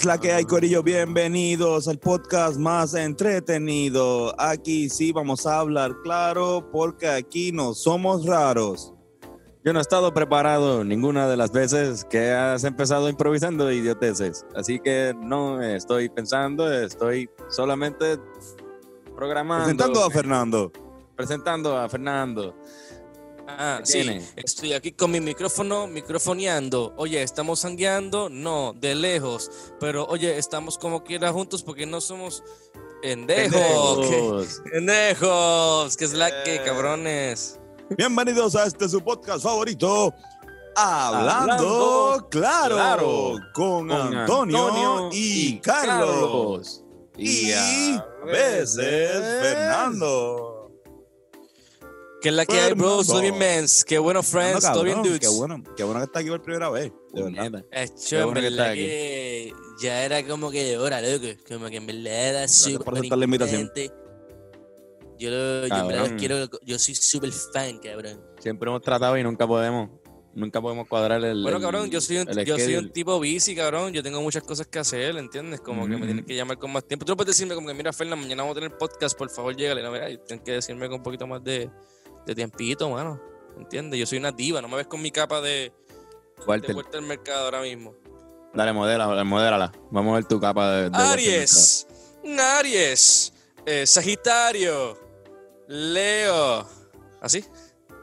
es la que hay, Corillo? Bienvenidos al podcast más entretenido. Aquí sí vamos a hablar claro porque aquí no somos raros. Yo no he estado preparado ninguna de las veces que has empezado improvisando idioteces. Así que no estoy pensando, estoy solamente programando. Presentando a Fernando. Presentando a Fernando. Ah, ¿Qué sí, tiene? estoy aquí con mi micrófono, microfoneando. Oye, ¿estamos sangueando? No, de lejos. Pero oye, estamos como quiera juntos porque no somos pendejos. Pendejos. ¿Qué? Pendejos, que es la que, Eh. cabrones. Bienvenidos a este su podcast favorito. Hablando, Hablando claro, claro, con, Con Antonio, y, Carlos. Y, a veces Fernando. Que es la que hay, bros. Todo bien, mens. Qué bueno, friends. Fernando, Todo bien, dudes. Qué bueno, qué bueno que está aquí por primera vez. De verdad. Hecho, Qué en bueno que verdad estás aquí. que ya era como que hora, loco. Como que en verdad era súper por aceptar la invitación. Yo, lo, yo en verdad quiero, yo soy súper fan, cabrón. Siempre hemos tratado y nunca podemos. Nunca podemos cuadrar el. Bueno, el- cabrón, yo soy, un, yo soy un tipo busy, cabrón. Yo tengo muchas cosas que hacer, ¿entiendes? Como que me tienen que llamar con más tiempo. Tú no puedes decirme como que, mira, Fernan, mañana vamos a tener podcast, por favor, llégale. No, mira, tienes que decirme con un poquito más de, de tiempito, mano. ¿Entiendes? Yo soy una diva, no me ves con mi capa de, de vuelta al mercado ahora mismo. dale, modela, modélala. Vamos a ver tu capa de. de Aries, Aries, eh, Sagitario, Leo. ¿Así?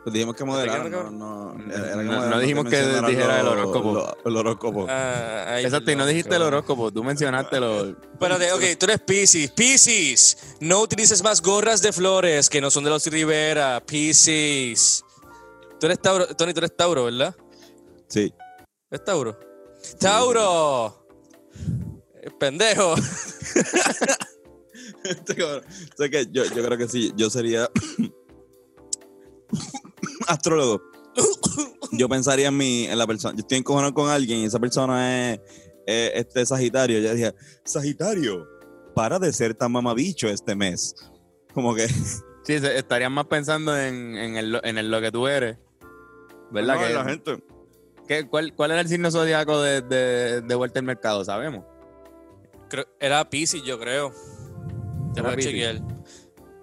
Pues dijimos que moderar, ¿Te quedas, no, no, No, que no moderar, dijimos que dijera el horóscopo. lo- El horóscopo. Ah, Exacto, y no dijiste el horóscopo, tú mencionaste lo. Espérate, ok, tú eres Pisces. Pisces, no utilices más gorras de flores que no son de los Rivera. Pisces. Tú eres Tauro, Tony, tú eres Tauro, ¿verdad? Sí. ¿Es Tauro? ¡Tauro! Eh, Pendejo. Este. O sea que yo, yo creo que sí, yo sería astrólogo. Yo pensaría en mi, en la persona. Yo estoy encojonado con alguien y esa persona es, es este Sagitario. Yo dije, Sagitario, para de ser tan mamabicho este mes. Como que. Sí, se- estarías más pensando en, en, el, en el- lo que tú eres. ¿Verdad? No, que, la gente. que- cuál, ¿Cuál era el signo zodiaco de, de, de vuelta al mercado? ¿Sabemos? Creo- era Pisces, yo creo. Te Era voy a Piscis. chequear.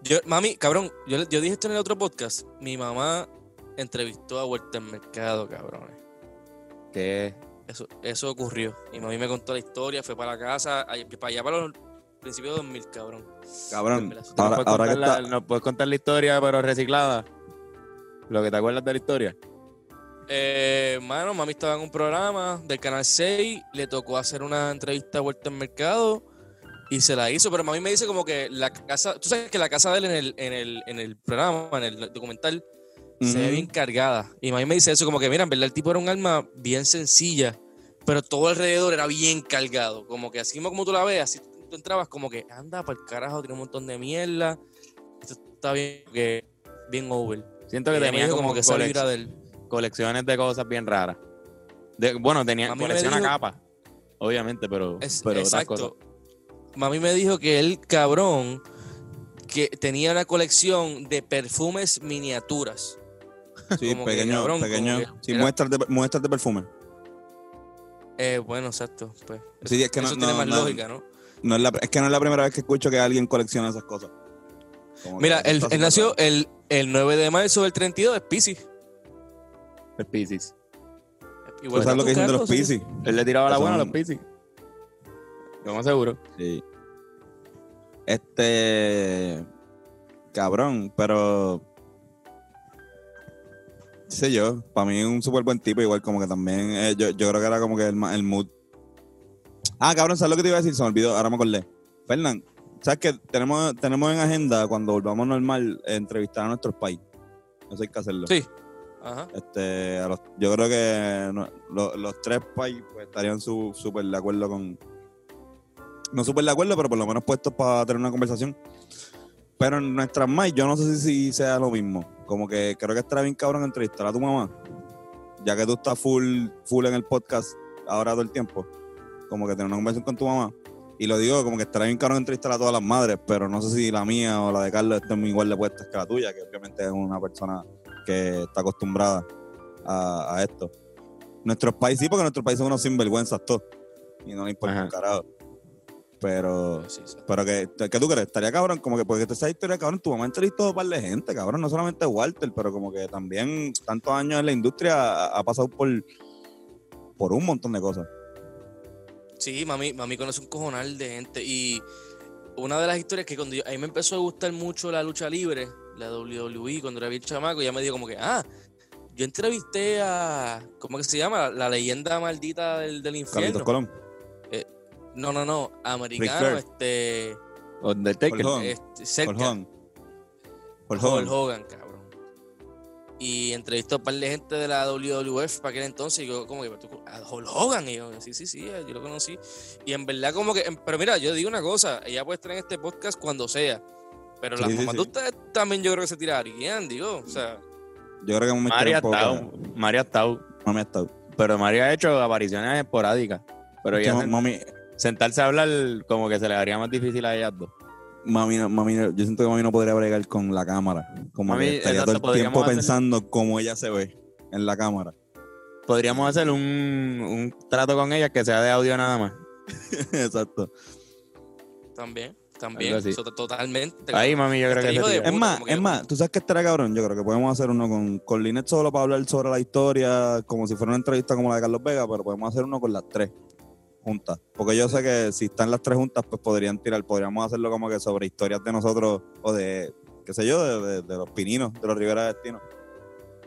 Yo, mami, cabrón, yo, yo dije esto en el otro podcast. Mi mamá entrevistó a Vuelta al Mercado, cabrones. Que Eso, eso ocurrió. Y mami me contó la historia, fue para la casa, para allá para los principios de 2000, cabrón. Cabrón. ¿Tú ¿Tú Ahora, nos, puedes ahora que contar la, está. nos puedes contar la historia, pero reciclada. Lo que te acuerdas de la historia. Eh, mano, mami estaba en un programa del Canal 6, le tocó hacer una entrevista a Vuelta al Mercado y se la hizo, pero mami me dice como que la casa, tú sabes que la casa de él en el, en el, en el programa, en el documental, se ve bien cargada. Y mami me dice eso como que, mira, en verdad el tipo era un alma bien sencilla, pero todo alrededor era bien cargado. Como que así mismo como tú la ves, así tú entrabas como que, anda para el carajo, tiene un montón de mierda. Esto está bien, que, bien over. Siento que tenía como, como que esa del... colecciones de cosas bien raras. De, bueno, tenía A mí me colecciona dijo- capas, obviamente, pero, Es- pero otras cosas. exacto. Mami me dijo que el cabrón que tenía una colección de perfumes miniaturas. Sí, como que, pequeño, cabrón, pequeño. como que sí, muestras de, muestras de perfume. Eh, bueno, exacto. Pues, Sí, es que no- eso tiene no- más no- lógica, ¿no? No es, la, es que no es la primera vez que escucho que alguien colecciona esas cosas. Como Mira, él, nació el, el 9 de marzo del 32, es Pisces. El Piscis. ¿Tú sabes lo que dicen de los Pisces? Él le tiraba la buena a los Piscis. Yo más seguro. Sí. Este. Cabrón, pero. Qué sé yo, para mí es un súper buen tipo, igual como que también, eh, yo, yo creo que era como que el, el mood. Ah, cabrón, ¿sabes lo que te iba a decir? Se me olvidó, ahora me acordé. Fernán, ¿sabes que tenemos, tenemos en agenda cuando volvamos normal entrevistar a nuestros países? Eso hay que hacerlo. Sí. Ajá. Este, a los- yo creo que no- lo- los tres países pues, estarían su- súper de acuerdo con. No súper de acuerdo, pero por lo menos puestos para tener una conversación. Pero en nuestras más, yo no sé si, sea lo mismo. Como que creo que estará bien cabrón entrevistar a tu mamá. Ya que tú estás full, full en el podcast ahora todo el tiempo. Como que tener una conversación con tu mamá. Y lo digo como que estará bien cabrón entrevistar a todas las madres, pero no sé si la mía o la de Carlos estén muy igual de puestas que la tuya, que obviamente es una persona que está acostumbrada a, a esto. Nuestros países, sí, porque nuestros países son unos sinvergüenzas todos. y no le importa un carajo. Pero, Sí, sí. pero que, ¿qué tú crees? Estaría cabrón, como que porque esa historia, cabrón, tu mamá entrevistó a un par de gente, cabrón, no solamente Walter, pero como que también tantos años en la industria ha, pasado por, por un montón de cosas. Sí, mami, mami conoce un cojonal de gente. Y una de las historias que cuando yo- a mí me empezó a gustar mucho la lucha libre, la WWE, cuando era bien chamaco, ya me dijo como que, ah, yo entrevisté a, ¿cómo que se llama? La leyenda maldita del, del Carlitos infierno. Colón. No, no, no, americano, este, Undertaker. Hulk Hogan. este Hogan. Hulk Hulk Hogan. Hogan, cabrón. Y entrevistó a un par de gente de la WWF para aquel entonces. Y yo, como que, ¿tú- a Hulk Hogan. Y yo, sí, sí, sí, yo lo conocí. Y en verdad, como que, pero mira, yo digo una cosa: ella puede estar en este podcast cuando sea. Pero las Sí, mamás sí. de ustedes también yo creo que se tirarían, digo. O sea, Yo creo que me María estado. María ha estado. Mami ha estado. Pero María ha hecho apariciones esporádicas. Pero sen- mami, sentarse a hablar como que se le haría más difícil a ellas dos. mami, no- mami, no- yo siento que mami no podría bregar con la cámara. Como Mami, que estaría exacto, todo el tiempo hacer- pensando cómo ella se ve en la cámara. Podríamos hacer un, un trato con ellas que sea de audio nada más. Exacto. también, también. Eso, totalmente. Ahí, mami, yo creo Este que tira. Es puta, más, es yo- más, tú sabes que estará cabrón. Yo creo que podemos hacer uno con, con Linet solo para hablar sobre la historia, como si fuera una entrevista como la de Carlos Vega, pero podemos hacer uno con las tres juntas. Porque yo sé que si están las tres juntas, pues podrían tirar, podríamos hacerlo como que sobre historias de nosotros o de, qué sé yo, de, de- de los pininos, de los Rivera Destino.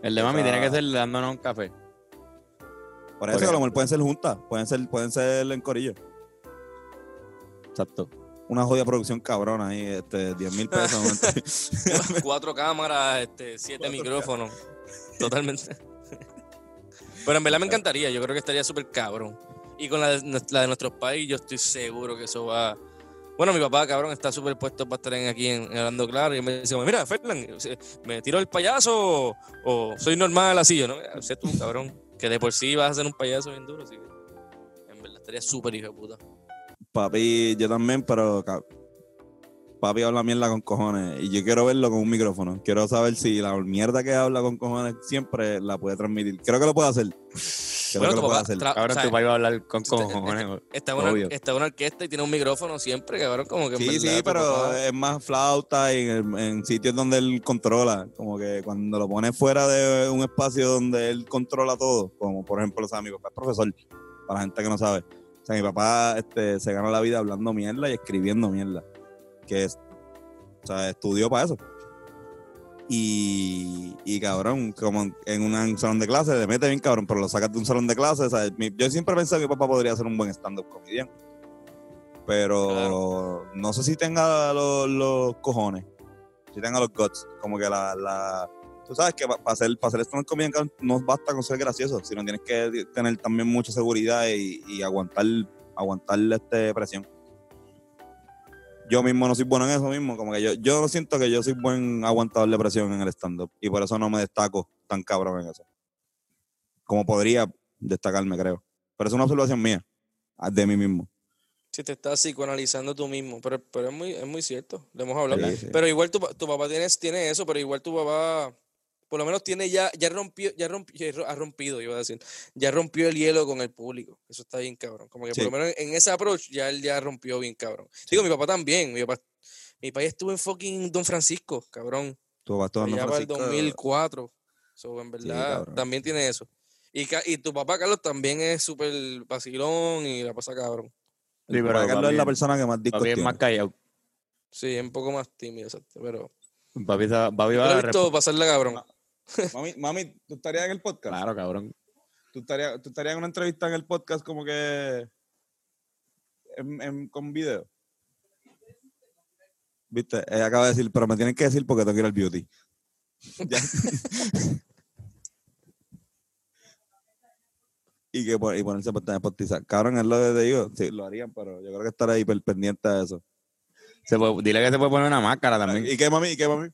El de mami tiene que ser dándonos un café. Por eso que a lo mejor pueden ser juntas, pueden ser, pueden ser en corillo. Exacto. Una jodida producción cabrona ahí, este, 10 mil pesos. Cuatro cámaras, este, siete micrófonos. Totalmente. Pero en verdad me encantaría, yo creo que estaría súper cabrón. Y con la de, la de nuestros países, yo estoy seguro que eso va. Bueno, mi papá, cabrón, está súper puesto para estar aquí en, en Hablando Claro. Y me dice, mira, Fernán, ¿me tiro el payaso o, soy normal así? Yo, ¿no? "Mira, Sé tú, cabrón, que de por sí vas a ser un payaso bien duro. Así que en verdad estaría súper hijo de puta. Papi, yo también, pero papi habla mierda con cojones y yo quiero verlo con un micrófono. Quiero saber si la mierda que habla con cojones siempre la puede transmitir. Creo que lo puede hacer. Creo Bueno, que tu lo puede papá hacer. Ahora tu país va a hablar con este- cojones. Está en, una, Obvio. está en una orquesta y tiene un micrófono siempre, cabrón, como que Sí, verdad sí, pero papá- es más flauta y en, en sitios donde él controla. Como que cuando lo pone fuera de un espacio donde él controla todo, como por ejemplo, o sea, mi papá es profesor, para la gente que no sabe. O sea, mi papá este, se gana la vida hablando mierda y escribiendo mierda. Que es, o sea, estudió para eso. Y, y cabrón, como en- un salón de clases, le mete bien cabrón, pero lo sacas de un salón de sea, mi- yo siempre pensé que mi papá podría ser un buen stand-up comedian. Pero Claro. no sé si tenga los, los cojones, si tenga los guts. Como que la. la tú sabes que para hacer, para hacer stand-up comedian cabrón, no basta con ser gracioso, sino tienes que tener también mucha seguridad y, y aguantar, aguantar este, presión. Yo mismo no soy bueno en eso mismo, como que yo, yo siento que yo soy buen aguantador de presión en el stand-up y por eso no me destaco tan cabrón en eso. Como podría destacarme, creo. Pero es una observación mía, ah, de mí mismo. Si te estás psicoanalizando tú mismo, pero, pero es, muy, es muy cierto, lo hemos hablado. Sí, sí. Pero igual tu, tu papá tiene, tiene eso, pero igual tu papá, por lo menos tiene ya, ya rompió, ya rompió, ha rompido, iba a decir, ya rompió el hielo con el público. Eso está bien cabrón. Como que Sí. por lo menos en ese approach ya él ya rompió bien cabrón. Digo, mi papá también, mi papá, mi papá estuvo en fucking Don Francisco, cabrón. Tu papá estuvo en allá Don para el Francisco, 2004. So, en verdad, también tiene eso. Y, ca- y tu papá, Carlos, también es súper vacilón y la pasa cabrón. Sí, pero Carlos papi- es la persona que más discos Papi es más callado. Sí, es un poco más tímido, exacto, pero... Papi, papi va a visto pasarla cabrón. Mami, mami, ¿tú estarías en el podcast? Claro, cabrón. ¿Tú estarías, ¿Tú estarías en una entrevista en el podcast como que en- en- con video? Viste, ella acaba de decir, pero me tienen que decir porque tengo que ir al beauty. Ya. y que y ponerse a postizar. Cabrón, es lo que te digo. Sí, lo harían, pero yo creo que estaré hiper pendiente de eso. Se puede- dile que se puede poner una máscara también. ¿Y qué, mami? ¿Y qué, mami?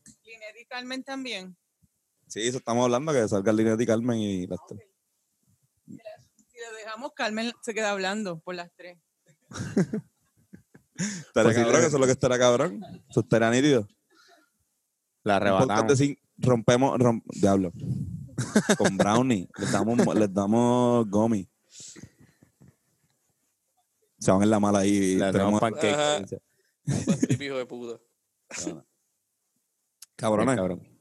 Carmen también. Sí, eso estamos hablando, que salga el Linet y Carmen y las tres. Si lo dejamos, Carmen se queda hablando por las tres. Estaría Pues sí, cabrón, le- eso es lo que estará cabrón. Eso estaría nítido. La de arrebatamos. cin- rompemos, rom- diablo. Con brownie. Les damos, les damos gomi. se van en la mala ahí. Le tenemos- pancake. Hijo de puta. Cabrones, Cabrón.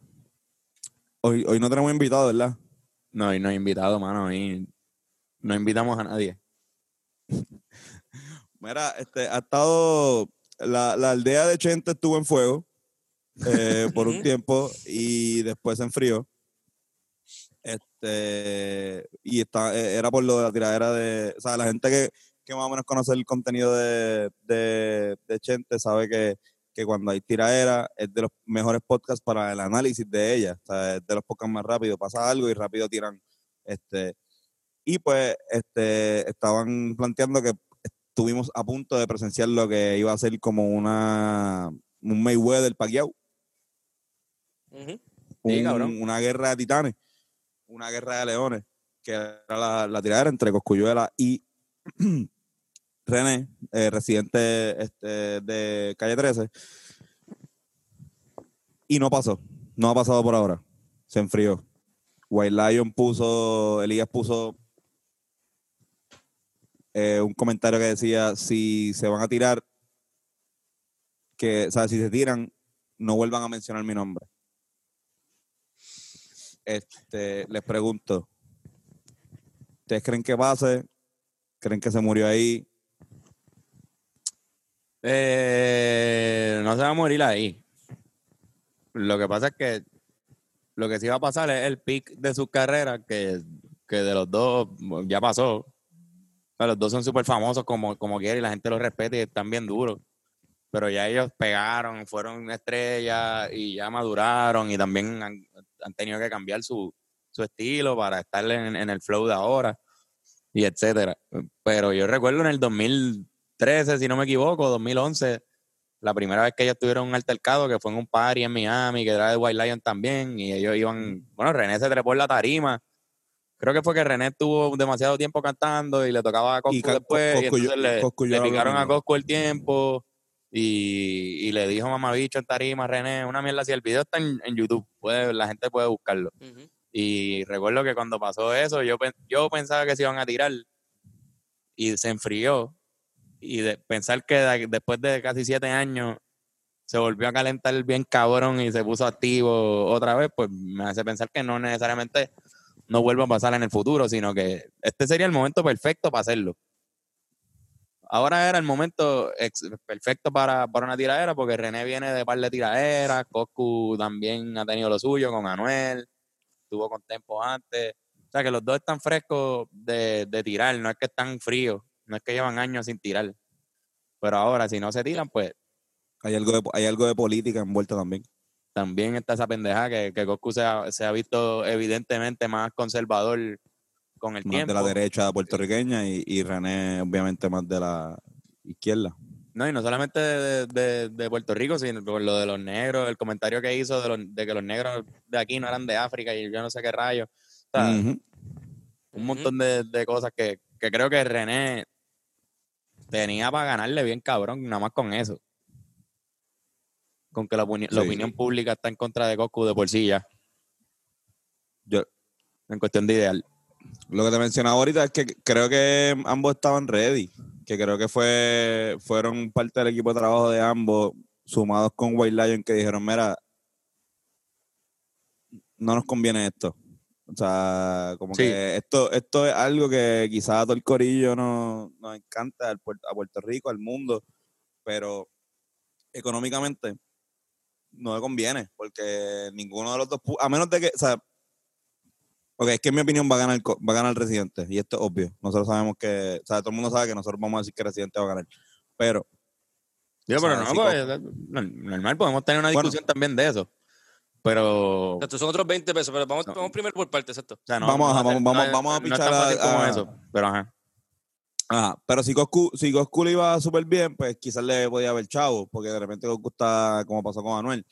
Hoy, hoy no tenemos invitado, ¿verdad? No, y no he invitado, mano. Y no invitamos a nadie. Mira, este, ha estado. La, la aldea de Chente estuvo en fuego eh, por un tiempo y después se enfrió. Este, y está, eh, era por lo de la tiradera de. O sea, la gente que, que más o menos conoce el contenido de, de, de Chente sabe que, que cuando hay tiradera es de los mejores podcasts para el análisis de ella. O sea, es de los podcasts más rápidos. Pasa algo y rápido tiran. Este, y pues este, estaban planteando que estuvimos a punto de presenciar lo que iba a ser como una un Mayweather Pacquiao, Ujú. Sí, un- cabrón. una guerra de titanes, una guerra de leones, que era la, la tiradera entre Coscuyuela y René, eh, residente este, de Calle 13. Y no pasó, no ha pasado por ahora, se enfrió. White Lion puso, Elías puso eh, un comentario que decía, si se van a tirar, que, o sea, si se tiran, no vuelvan a mencionar mi nombre. Este, les pregunto, ¿ustedes creen que pase? ¿Creen que se murió ahí? Eh, no se va a morir ahí. Lo que pasa es que lo que sí va a pasar es el pick de su carrera, que, que de los dos ya pasó. Los dos son súper famosos como, como quiera y la gente los respeta y están bien duros. Pero ya ellos pegaron, fueron estrellas y ya maduraron y también han, tenido que cambiar su, su estilo para estar en, el flow de ahora y etcétera. Pero yo recuerdo en el 2013, si no me equivoco, 2011, la primera vez que ellos tuvieron un altercado, que fue en un party en Miami, que era de White Lion también, y ellos iban, bueno, René se trepó en la tarima. Creo que fue que René estuvo demasiado tiempo cantando y le tocaba a Coscu después, y entonces le, Coscu le lloraba picaron a. Coscu el tiempo y, y le dijo mamabicho en tarima René, una mierda así. El video está en, en YouTube, puede, la gente puede buscarlo. Y recuerdo que cuando pasó eso, yo, yo pensaba que se iban a tirar y se enfrió. Y de, pensar que de- después de casi siete años se volvió a calentar bien cabrón y se puso activo otra vez, pues me hace pensar que no necesariamente no vuelva a pasar en el futuro, sino que este sería el momento perfecto para hacerlo. Ahora era el momento perfecto para, para una tiradera, porque René viene de par de tiraderas, Coscu también ha tenido lo suyo con Anuel, tuvo con Tempo antes. O sea que los dos están frescos de, de tirar, no es que están fríos, no es que llevan años sin tirar. Pero ahora, si no se tiran, pues Hay algo de, hay algo de política envuelta también. también está esa pendeja que, que Coscu se ha, se ha visto evidentemente más conservador con el Más tiempo. de la derecha puertorriqueña y, y René, obviamente, más de la izquierda. No, y no solamente de, de- de Puerto Rico, sino por lo de los negros, el comentario que hizo de, que los negros de aquí no eran de África y yo no sé qué rayos. O sea, Ujú. un montón de, de cosas que, que creo que René tenía para ganarle bien cabrón, nada más con eso. Con que la, opini- la Sí. opinión pública está en contra de Coscu de por sí ya. Yo- En cuestión de ideal. Lo que te mencionaba ahorita es que creo que ambos estaban ready. Que creo que fue fueron parte del equipo de trabajo de ambos, sumados con White Lion, que dijeron, mira, no nos conviene esto. O sea, como Sí. que esto, esto es algo que quizás a todo el corillo no, nos encanta, al a Puerto Rico, al mundo, pero económicamente no le conviene, porque ninguno de los dos, a menos de que, o sea, ok, es que en mi opinión va a ganar, va a ganar el Residente, y esto es obvio. Nosotros sabemos que, o sea, todo el mundo sabe que nosotros vamos a decir que Residente va a ganar, pero Yo, sea, pero no, pues, no- normal, podemos tener una Bueno. discusión también de eso. Pero, o Exacto, son otros 20 pesos, pero vamos, No. vamos primero por parte, exacto. sea, no, Vamos, ajá, vamos, no es- vamos a pichar a- como a- eso, pero ajá. Ajá, pero si Coscu, si Coscu le iba súper bien, pues quizás le podía haber chavo, porque de repente Coscu está, como pasó con Anuel,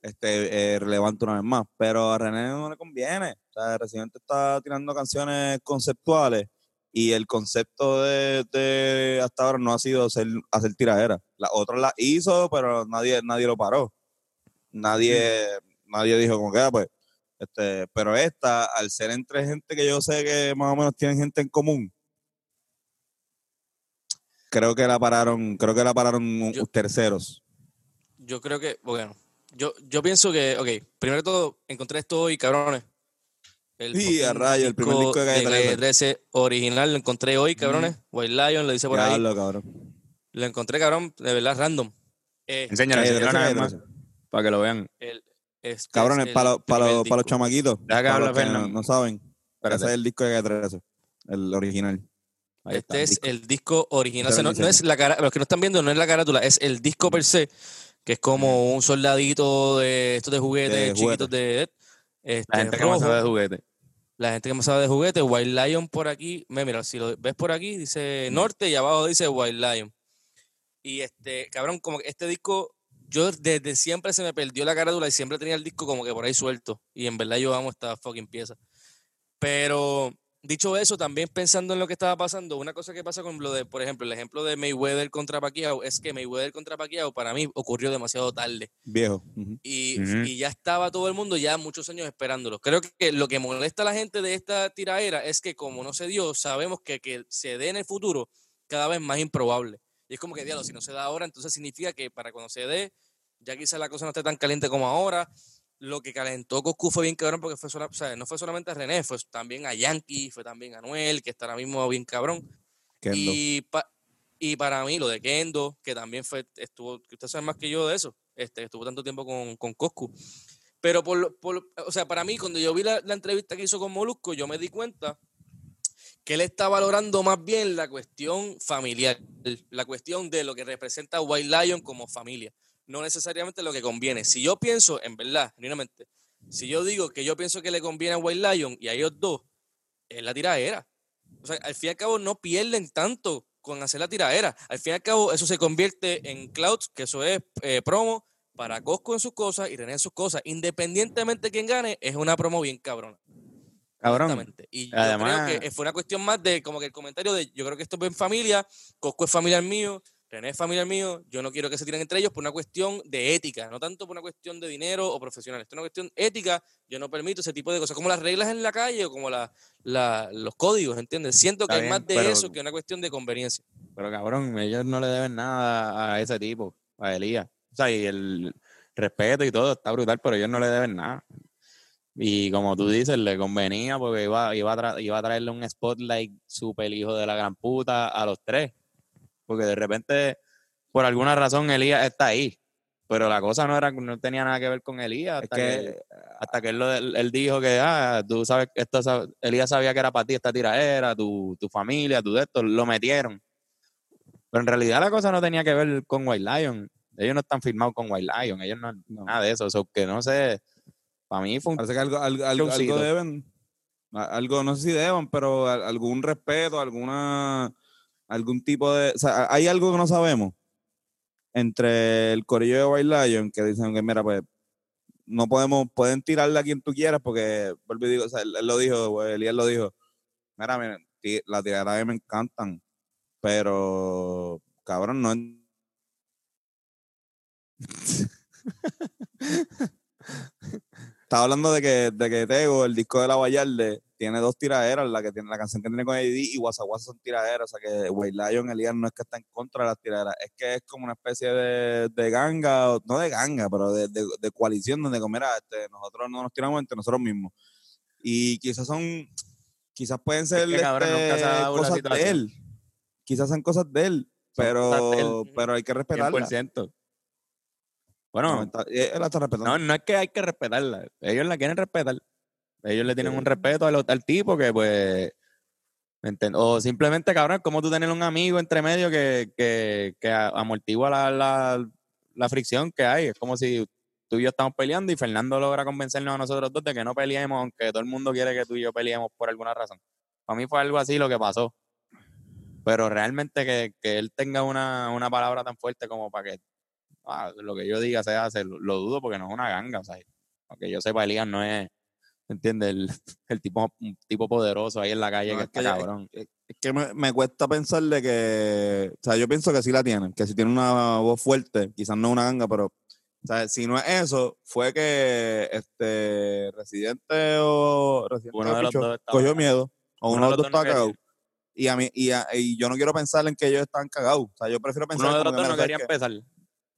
este, eh, relevante una vez más. Pero a René no le conviene. O sea, Residente está tirando canciones conceptuales y el concepto de, de hasta ahora no ha sido hacer, hacer tiradera. Las otras las hizo, pero nadie, nadie lo paró. Nadie, nadie dijo como que, ah, pues, este, pero esta, al ser entre gente que yo sé que más o menos tienen gente en común, creo que la pararon, creo que la pararon Yo- terceros. Yo creo que, bueno, yo, yo pienso que, ok, primero que todo, encontré esto hoy, cabrones. El Sí, a rayo, el primer disco de Calle 13. 13 original lo encontré hoy, cabrones. White Lion lo dice por ahí. Cabrón. Lo encontré, cabrón, de verdad, random. Eh, Enséñalo, Calle enséñalo 13, una vez Calle más, 13. Para que lo vean. el- este Cabrones, es el para, los- para, para los chamaquitos. Deja que para hable los que no, saben. Espérate. Ese es el disco de Calle 13. El original. Ahí está, Este es disco. el disco original. O sea, no, es la cara, los que no están viendo, no es la carátula, es el disco per se, que es como un soldadito de estos de juguetes De chiquitos de este, La gente que rojo. sabe de juguete. La gente que más sabe de juguetes, White Lion por aquí. me- Mira, si lo ves por aquí, dice norte y abajo dice White Lion. Y este, cabrón, como que este disco, yo desde siempre se me perdió la carátula y siempre tenía el disco como que por ahí suelto. Y en verdad yo amo esta fucking pieza. Pero dicho eso, también pensando en lo que estaba pasando, una cosa que pasa con lo de, por ejemplo, el ejemplo de Mayweather contra Pacquiao es que Mayweather contra Pacquiao para mí ocurrió demasiado tarde Viejo. Y ya estaba todo el mundo ya muchos años esperándolo. Creo que lo que molesta a la gente de esta tiraera es que como no se dio, sabemos que que se dé en el futuro cada vez más improbable. Y es como que, diablo, si no se da ahora, entonces significa que para cuando se dé, ya quizás la cosa no esté tan caliente como ahora. Lo que calentó Coscu fue bien cabrón porque fue sola- o sea, no fue solamente a René, fue también a Yankee, fue también a Noel, que está ahora mismo bien cabrón. Kendo. Y, pa- y para mí, lo de Kendo, que también fue, estuvo, que usted sabe más que yo de eso, este, estuvo tanto tiempo con, con Coscu. Pero por, por o sea, para mí, cuando yo vi la, la entrevista que hizo con Molusco, yo me di cuenta que él está valorando más bien la cuestión familiar, la cuestión de lo que representa White Lion como familia, no necesariamente lo que conviene. Si yo pienso, en verdad, genuinamente, si yo digo que yo pienso que le conviene a White Lion y a ellos dos, es la tiradera. O sea, al fin y al cabo no pierden tanto con hacer la tiradera. Al fin y al cabo eso se convierte en clouds, que eso es eh, promo para Cosco en sus cosas y René en sus cosas. Independientemente de quién gane, es una promo bien cabrona. Cabrón. Y yo Además- creo que fue una cuestión más de como que el comentario de yo creo que esto es en familia, Cosco es familiar mío, René es familiar mío, yo no quiero que se tiren entre ellos por una cuestión de ética, no tanto por una cuestión de dinero o profesional. Esto es una cuestión ética, yo no permito ese tipo de cosas, como las reglas en la calle o como la, la- los códigos, ¿entiendes? Siento que Está hay bien, más de pero- eso que una cuestión de conveniencia. Pero cabrón, ellos no le deben nada a ese tipo, a Elías. O sea, y el respeto y todo está brutal, pero ellos no le deben nada. Y como tú dices, le convenía porque iba, iba, a, tra- iba a traerle un spotlight super hijo de la gran puta a los tres. Porque de repente, por alguna razón, Elías está ahí. Pero la cosa no era no tenía nada que ver con Elías. Es Hasta que que, hasta que él, lo- él- dijo que, ah, tú sabes, esto, Elías sabía que era para ti esta tiradera, tu, tu familia, tu de esto, lo metieron. Pero en realidad la cosa no tenía que ver con White Lion. Ellos no están firmados con White Lion, ellos no, No. nada de eso. So, que no sé, para mí fue un Parece que algo, algo, algo, algo deben. Algo, no sé si deben, pero algún respeto, alguna algún tipo de. O sea, hay algo que no sabemos entre el corillo de White Lion que dicen que, mira, pues no podemos, pueden tirarle a quien tú quieras porque, vuelvo y digo, o sea, él, él lo dijo, pues, Elías lo dijo. Mira, mira, la tirada a mí me encantan, pero cabrón, no. Estaba hablando de que, de que Tego, el disco de la Vallarde, tiene dos tiraderas, la que tiene la canción que tiene con Eddie y Wasa son tiraderas, o sea que White Lion, Elías no es que está en contra de las tiraderas, es que es como una especie de, de ganga, no de ganga, pero de, de, de coalición donde como, mira, este, nosotros no nos tiramos entre nosotros mismos. Y quizás son, quizás pueden ser que, cabrón, este, cosas de él, quizás son cosas de él, Son cosas de él. pero, pero hay que respetarla. 100%. Bueno, No, está- él la está respetando. No, no es que hay que respetarla. Ellos la quieren respetar. Ellos le tienen un respeto al, al tipo que, pues. O simplemente, cabrón, como tú tener un amigo entre medio que, que, que amortigua la, la, la fricción que hay. Es como si tú y yo estamos peleando y Fernando logra convencernos a nosotros dos de que no peleemos, aunque todo el mundo quiere que tú y yo peleemos por alguna razón. Para mí fue algo así lo que pasó. Pero realmente que, que él tenga una, una palabra tan fuerte como para que ah, lo que yo diga se hace, lo, lo dudo porque no es una ganga, o sea, aunque yo sepa, Elías no es, ¿entiendes? El, el tipo, un tipo poderoso ahí en la calle No, que es está que- cabrón. Es que me, me cuesta pensarle que, o sea, yo pienso que sí la tienen, que si tiene una voz fuerte, quizás no una ganga, pero, o sea, si no es eso, fue que este Residente o Residente Uno de los dos cogió miedo, o uno, de los dos estaba cagado. Y, a mí, y, a- y yo no quiero pensar en que ellos están cagados. O sea, yo prefiero pensar Uno de los que, dos no quería empezar.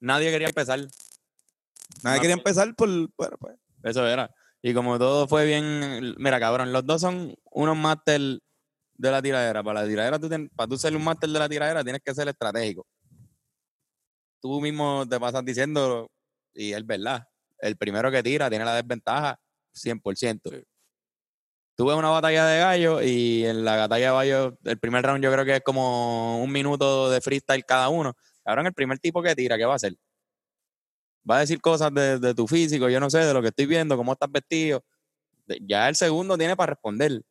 Nadie quería empezar. Nadie quería empezar por. Bueno, pues. Eso era. Y como todo fue bien. Mira, cabrón, los dos son unos máster de la tiradera. Para la tiradera, tú ten- para tú ser un máster de la tiradera, tienes que ser estratégico. Tú mismo te pasas diciendo, y es verdad, el primero que tira tiene la desventaja 100%. Sí. Tú ves una batalla de gallos y en la batalla de gallos, el primer round yo creo que es como un minuto de freestyle cada uno. Cabrón, el primer tipo que tira, ¿qué va a hacer? Va a decir cosas de, tu físico, yo no sé, de lo que estoy viendo, cómo estás vestido. Ya el segundo tiene para responder.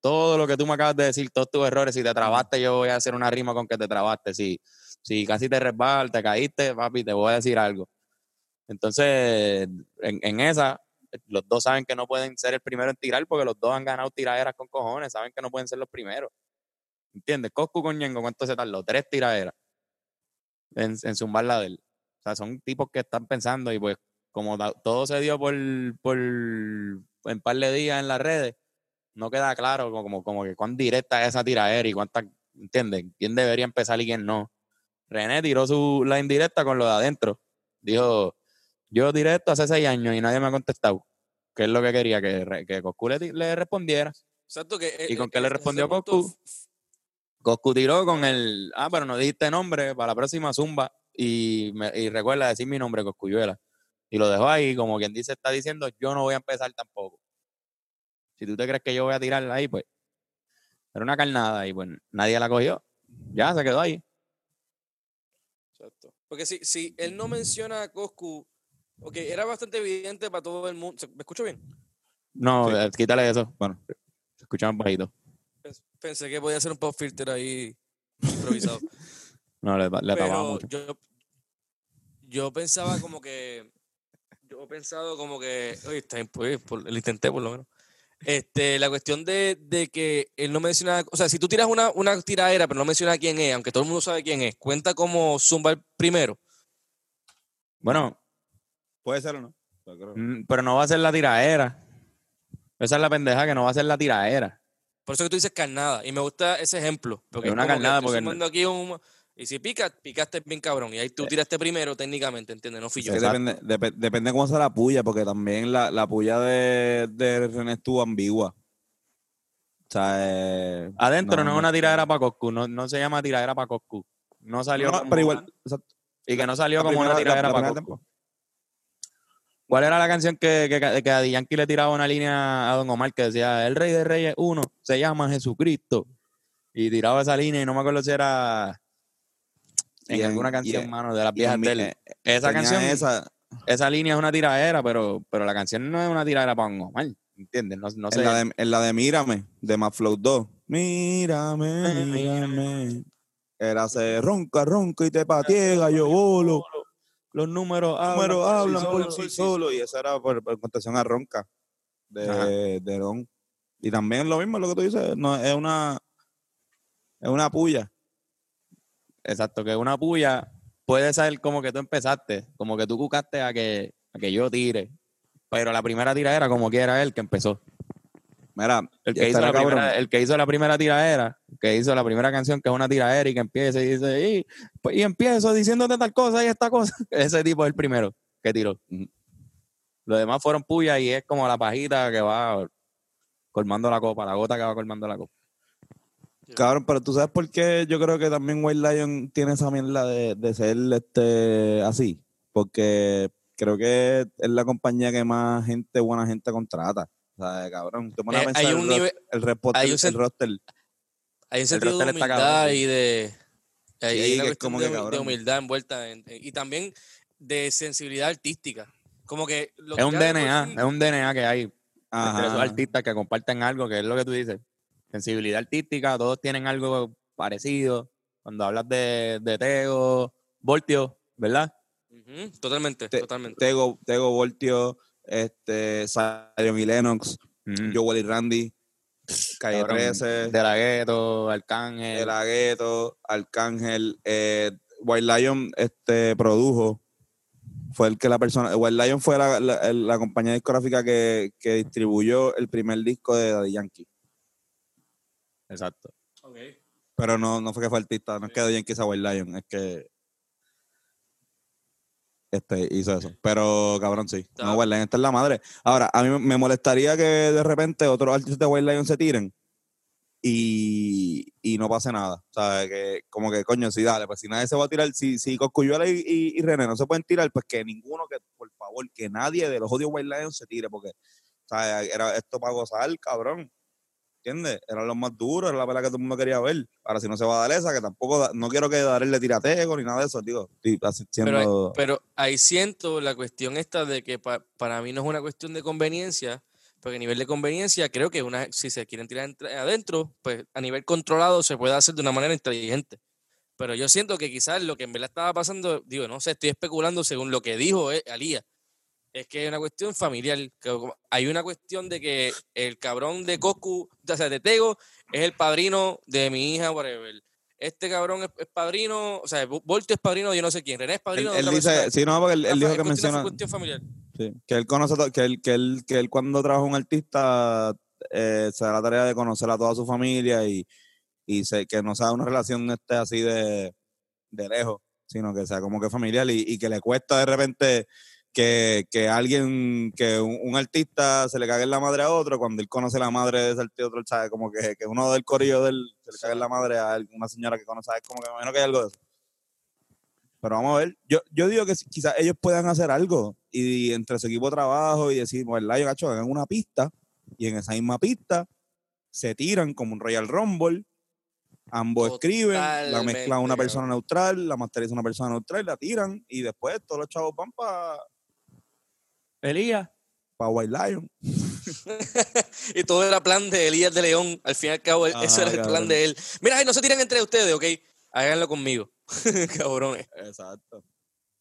Todo lo que tú me acabas de decir, todos tus errores, si te trabaste, yo voy a hacer una rima con que te trabaste. Si, si casi te resbal, te caíste, papi, te voy a decir algo. Entonces, en, en esa, los dos saben que no pueden ser el primero en tirar porque los dos han ganado tiraderas con cojones, saben que no pueden ser los primeros. ¿Entiendes? Coscu con Ñengo, ¿cuánto se tardó? Tres tiraderas en, en zumbar la de él. O sea, son tipos que están pensando y pues como da- todo se dio por, por en par de días en las redes, no queda claro como, como, como que cuán directa es esa tiradera y cuánta, ¿entiendes? ¿Quién debería empezar y quién no? René tiró su, la indirecta con lo de adentro. Dijo, yo directo hace seis años y nadie me ha contestado. ¿Qué es lo que quería? Que, que Coscu le, le respondiera. Exacto, que, eh, ¿Y con eh, qué le respondió Coscu? Coscu tiró con el, ah, pero no dijiste nombre para la próxima zumba y, me- y recuerda decir mi nombre, Coscuyuela. Y lo dejó ahí, como quien dice, está diciendo, yo no voy a empezar tampoco. Si tú te crees que yo voy a tirarla ahí, pues, era una carnada y pues nadie la cogió. Ya, se quedó ahí. Exacto. Porque si, si él no menciona a Coscu, ok, era bastante evidente para todo el mundo. ¿Se- ¿Me escucho bien? No, Sí. eh, quítale eso. Bueno, se escucha más bajito. Pens- Pensé que podía ser un pop filter ahí improvisado. No, le, le Pero mucho. yo, yo pensaba como que. Yo he pensado como que. Oye, está pues, lo intenté por lo menos. Este, la cuestión de, de que él no menciona. O sea, si tú tiras una, una tiradera, pero no menciona quién es, aunque todo el mundo sabe quién es, cuenta como Zumba el primero. Bueno, Puede ser o no. Mm, pero no va a ser la tiraera. Esa es la pendeja que no va a ser la tiraera. Por eso que tú dices carnada. Y me gusta ese ejemplo. Porque Es una carnada porque no- aquí un. Y si picas, picaste bien cabrón. Y ahí Eh. tú tiraste primero técnicamente, ¿entiendes? No fui yo. depende, depe- depende cómo sea la puya, porque también la, la puya de, de René estuvo ambigua. O sea, eh, Adentro no, No, es una tiradera para Coscu, no, no se llama tiradera para Coscu. No salió no, como pero una- igual, o sea, y que no salió como una primera- tiradera para Coscu. ¿Cuál era la canción que, que, que a Yankee le tiraba una línea a Don Omar que decía, el rey de reyes uno se llama Jesucristo? Y tiraba esa línea y no me acuerdo si era en alguna canción, en- mano, de las viejas él. eh, Esa canción, esa, esa, línea es una tiradera, pero, pero la canción no es una tiradera para Don Omar, ¿entiendes? No, no sé. en, la de, en la de Mírame, de Maflow 2. Mírame, mírame. Era se ronca, ronca y te patiega, yo bolo. Los números hablan, números por sí hablan por sí solo y eso era por, por contestación a Ronca Ajá. de, de Don. Y también lo mismo lo que tú dices, no, es una es una puya. Exacto, que una puya puede ser como que tú empezaste, como que tú cucaste a que, a que yo tire. Pero la primera tiradera, como que era él que empezó. Mira, El que, hizo la primera, el que hizo la primera tiradera, el que hizo la primera canción, que es una tiradera y que empieza y dice, y, pues, y empiezo diciéndote tal cosa y esta cosa. Ese tipo es el primero que tiró. Los demás fueron puyas y es como la pajita que va colmando la copa, la gota que va colmando la copa. Cabrón, pero tú sabes por qué yo creo que también White Lion tiene esa mierda de, de ser este así. Porque creo que es la compañía que más gente, buena gente contrata. O sea, cabrón, pones Eh, a pensar hay el, un ro- nivel- el, reporter- hay un el roster. Hay un sentido de humildad y de. Hay, hay Sí, una que es cuestión como de, que de humildad envuelta en- en- y también de sensibilidad artística. Como que. lo Es un DNA, sí- es un DNA que hay entre esos artistas que comparten algo, que es lo que tú dices. Sensibilidad artística, todos tienen algo parecido. Cuando hablas de, de Tego, Voltio, ¿verdad? Totalmente, Te- totalmente. Tego, Tego Voltio, este, Zion y Lennox, Mm. Joel y Randy, Calle Cabrón, 13, De la Gueto, Arcángel. El Agueto, Arcángel, eh, White Lion este, produjo, fue el que la persona, White Lion fue la, la- la compañía discográfica que, que distribuyó el primer disco de Daddy Yankee. Exacto. Pero no, no fue que fue artista, no es que de Yankee a White Lion, es que este hizo eso. Pero cabrón, sí. No, Está- White Lion, esta es la madre. Ahora, a mí me molestaría que de repente otros artistas de White Lion se tiren y, y no pase nada. O sea, que como que coño, sí, dale, pues si nadie se va a tirar, si, si Coscuyuela y, y, y René no se pueden tirar, pues que ninguno, que por favor, que nadie de los odios White Lion se tire, porque o sea, era esto para gozar, cabrón. ¿Entiendes? Eran los más duros, era la pelea que todo el mundo quería ver. Ahora, si no se va a dar esa, que tampoco, da- no quiero que Darel le tirateo ni nada de eso, digo. Pero, pero ahí siento la cuestión esta de que pa- para mí no es una cuestión de conveniencia, porque a nivel de conveniencia creo que una, si se quieren tirar adentro, pues a nivel controlado se puede hacer de una manera inteligente. Pero yo siento que quizás lo que en verdad estaba pasando, digo, no sé, estoy especulando según lo que dijo eh, Alía, es que es una cuestión familiar. que hay una cuestión de que el cabrón de Coscu, o sea, de Tego, es el padrino de mi hija, whatever. Este cabrón es, es padrino, o sea, Voltio es padrino de yo no sé quién, René es él, padrino de él dice, persona. sí, no, porque él, él dijo que cuestión- menciona, es cuestión familiar. sí, que él conoce, que él, que él, que él cuando trabaja un artista eh, se da la tarea de conocer a toda su familia y, y se, que no sea una relación este así de, de lejos, sino que sea como que familiar y, y que le cuesta de repente que, que alguien, que un, un artista se le cague en la madre a otro, cuando él conoce la madre de ese artista, otro, sabe como que, que uno del corillo de él se le cague en la madre a una señora que conoce, es como que me imagino que hay algo de eso. Pero vamos a ver, yo, yo digo que quizás ellos puedan hacer algo y, entre su equipo de trabajo y decir, pues yo gacho, hagan una pista y en esa misma pista se tiran como un Royal Rumble, ambos escriben, la mezcla una persona neutral, la masteriza una persona neutral, la tiran y después todos los chavos van para Elías. pa White Lion. y todo era plan de Elías de León. Al fin y al cabo, Ajá, eso era el plan cabrón. de él. Mira, ay, no se tiren entre ustedes, ¿ok? Háganlo conmigo. Cabrones. Exacto.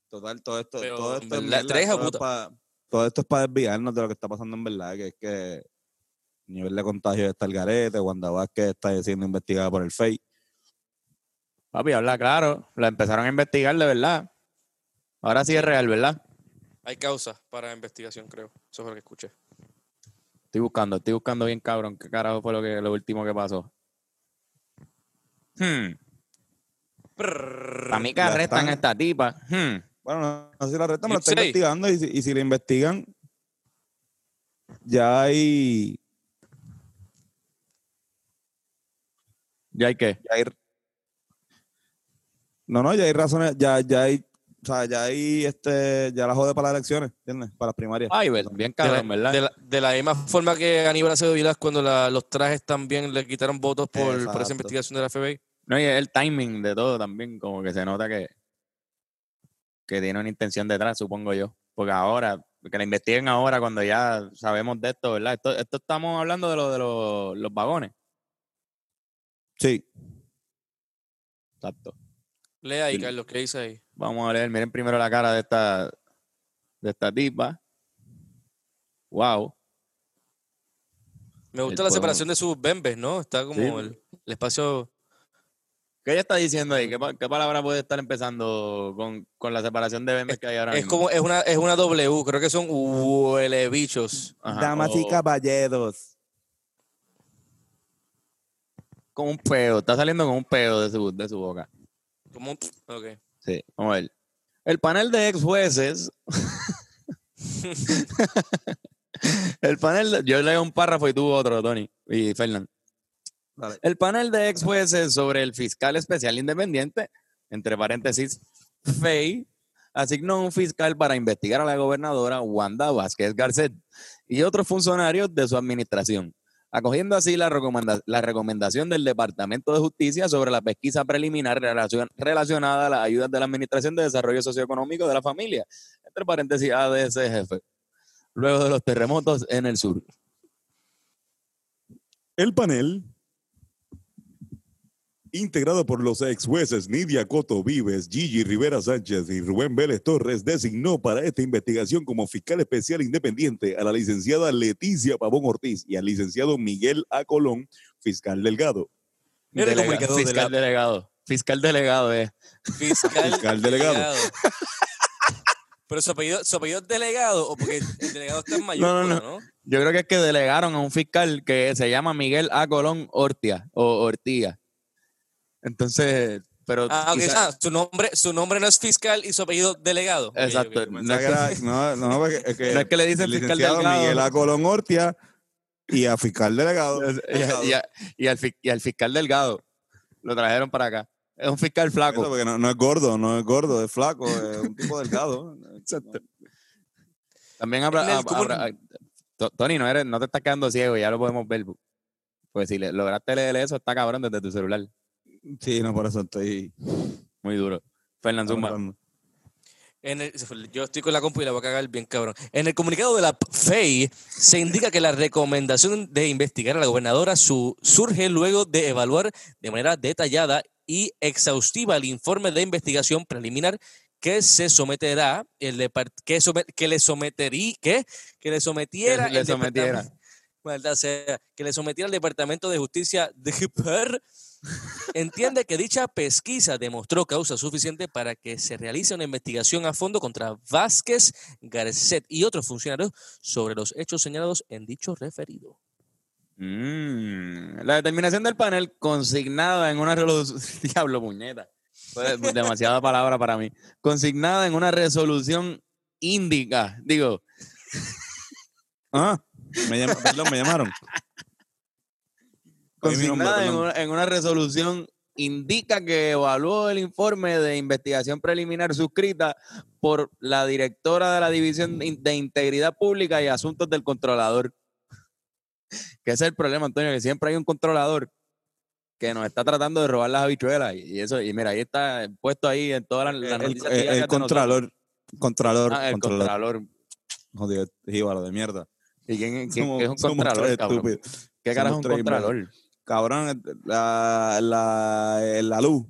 Total, todo esto, Pero, todo esto, es verdad, todo es puta. pa- todo esto es para desviarnos de lo que está pasando en verdad, que es que el nivel de contagio está el garete, Wanda Vázquez está siendo investigada por el FEI. Papi, habla claro. La empezaron a investigar de verdad. Ahora sí es real, ¿verdad? Hay causas para investigación, creo. Eso fue lo que escuché. Estoy buscando, estoy buscando bien cabrón. ¿Qué carajo fue lo, que, lo último que pasó? Hmm. Para mí que arrestan están. a esta tipa. Hmm. Bueno, no, no sé si la arrestan, pero está Ipsey. investigando y si, y si la investigan, ya hay, ¿Ya hay qué? ya hay no, no, ya hay razones, ya, ya hay, o sea, ya hay este, ya la jode para las elecciones, ¿entiendes? Para las primarias. Ay, pues, bien De la, cabrón, ¿verdad? de la- de la misma forma que Aníbal Acevedo Vilás, cuando la- los trajes también le quitaron votos por, por esa investigación de la FBI. No, y el timing de todo también, como que se nota que, que tiene una intención detrás, supongo yo. Porque ahora, que la investiguen ahora cuando ya sabemos de esto, ¿verdad? Esto, esto estamos hablando de lo de los, los vagones. Sí. Exacto. Lea ahí, Sí. Carlos, ¿qué dice ahí? Vamos a leer, miren primero la cara de esta, de esta tipa. Wow. Me gusta El la separación de sus bembes, ¿no? Está como Sí. el, el espacio. ¿Qué ella está diciendo ahí? ¿Qué, pa- qué palabra puede estar empezando con, con la separación de vendes que hay ahora Es mismo? como, es una, es una W, creo que son huele bichos. Ajá, Damas y o caballeros. Con un peo, está saliendo con un peo de su, de su boca. Como un- ok. Sí, vamos a ver. El panel de ex jueces. el panel, de- yo leo un párrafo y tú otro, Tony y Fernán. El panel de ex jueces sobre el fiscal especial independiente, entre paréntesis, FEI, asignó un fiscal para investigar a la gobernadora Wanda Vázquez Garcet y otros funcionarios de su administración, acogiendo así la, recomenda- la recomendación del Departamento de Justicia sobre la pesquisa preliminar relacion- relacionada a las ayudas de la Administración de Desarrollo Socioeconómico de la Familia, entre paréntesis ADSGF, luego de los terremotos en el sur. El panel, integrado por los ex jueces Nidia Coto Vives, Gigi Rivera Sánchez y Rubén Vélez Torres, designó para esta investigación como fiscal especial independiente a la licenciada Leticia Pavón Ortiz y al licenciado Miguel A. Colón, fiscal delgado. Mira, Delega- comunicador de fiscal la- delegado. Fiscal delegado, eh. Fiscal, Fiscal delegado. Pero su apellido, su apellido es delegado o porque el delegado está en mayúscula, no, ¿no? Yo creo que es que delegaron a un fiscal que se llama Miguel A. Colón Ortia o Ortía. Entonces, pero Ah, quizá- ah, su nombre, su nombre no es fiscal y su apellido delegado. Exacto. No es que era- no, no, porque es que, No es que le dicen fiscal delgado. Miguel A. Colón Ortia y a fiscal delegado. y, a- y a- y al, fi- y al fiscal Delgado lo trajeron para acá. Es un fiscal Eso, flaco. porque no, no es gordo, no es gordo, es flaco, es un tipo delgado. Exacto. También habrá, habrá- To- Tony, no, eres, no te estás quedando ciego, ya lo podemos ver. Pues si le, lograste leer eso, está cabrón desde tu celular. Sí, no, por eso estoy Muy duro. Fernán Zumba. En el- yo estoy con la compu y la voy a cagar bien cabrón. En el comunicado de la FEI se indica que la recomendación de investigar a la gobernadora su- surge luego de evaluar de manera detallada y exhaustiva el informe de investigación preliminar que se someterá el depart- que, que le someterí que, que le sometiera le el sometiera. sea, que le sometiera al Departamento de Justicia de GIPR entiende que dicha pesquisa demostró causa suficiente para que se realice una investigación a fondo contra Vázquez, Garcet y otros funcionarios sobre los hechos señalados en dicho referido. Mm, La determinación del panel consignada en una resolución. Diablo, puñeta. Fue demasiada palabra para mí. Consignada en una resolución indica. Digo, Ah, me, llam- perdón, me llamaron. Consignada en una, en una resolución indica que evaluó el informe de investigación preliminar suscrita por la directora de la División de In- de Integridad Pública y Asuntos del Controlador. Que ese es el problema, Antonio, que siempre hay un controlador que nos está tratando de robar las habichuelas. Y eso, y mira, ahí está puesto ahí en todas las, El, noticias el- diarias el de nosotros. contralor, contralor, Ah, el contralor. contralor. Jíbaro de mierda. ¿Y quién, quién- Somos- qué es un contralor, cabrón? ¿Qué carajo es un imbéciles. Cabrón, la, la, eh, la luz,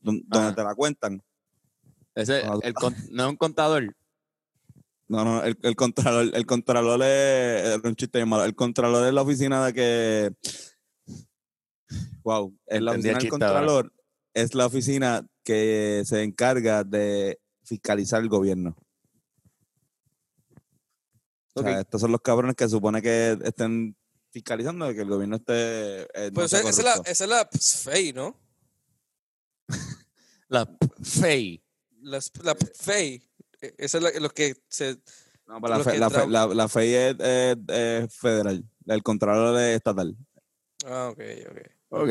don- donde Ajá. te la cuentan. Ese, el no es un contador. No, no, el, el contralor, el contralor es, un chiste malo. El contralor es la oficina de que, wow, es la oficina del ahora. contralor, es la oficina que se encarga de fiscalizar el gobierno. O sea, estos son los cabrones que supone que estén fiscalizando de que el gobierno esté. eh, no Pues esa, esa es la, corrupto. esa es la FEI, ¿no? La FEI. La, la FEI. E- Esa es la, lo que se... No, pero la, fe, la, fe- tra- la- la FEI es, es- es federal, el contralor es estatal. Ah, ok, ok. Ok.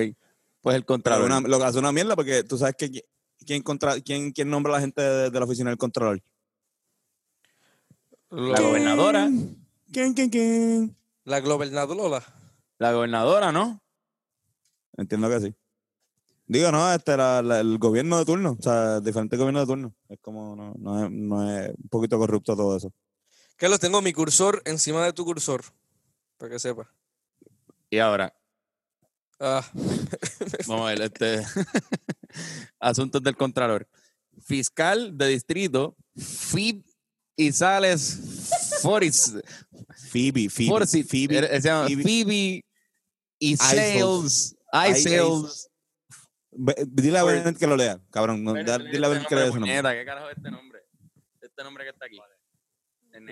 Pues el contralor. una- lo que hace una mierda porque tú sabes que qui- quién, contra, quién, quién nombra a la gente de, de la oficina del contralor. La gobernadora. ¿Quién, quién, quién? La gobernadora. La gobernadora, ¿no? Entiendo que sí. Digo, no, este era la- el gobierno de turno, o sea, diferentes gobiernos de turno. Es como, no, no, es, no es un poquito corrupto todo eso. Carlos, tengo mi cursor encima de tu cursor. Para que sepa. Y ahora, Ah, vamos a ver, este. Asuntos del Contralor. Fiscal de distrito, FIB y Sales Foris. Phoebe, Phoebe, Forsyth. Phoebe, llama Phoebe. Phoebe y Sales. I Sales. Dile a Bennett que lo lea, cabrón. no, da- dile a Bennett que lea ese nombre. Puñeta, ¿Qué carajo es este nombre? Este nombre que está aquí.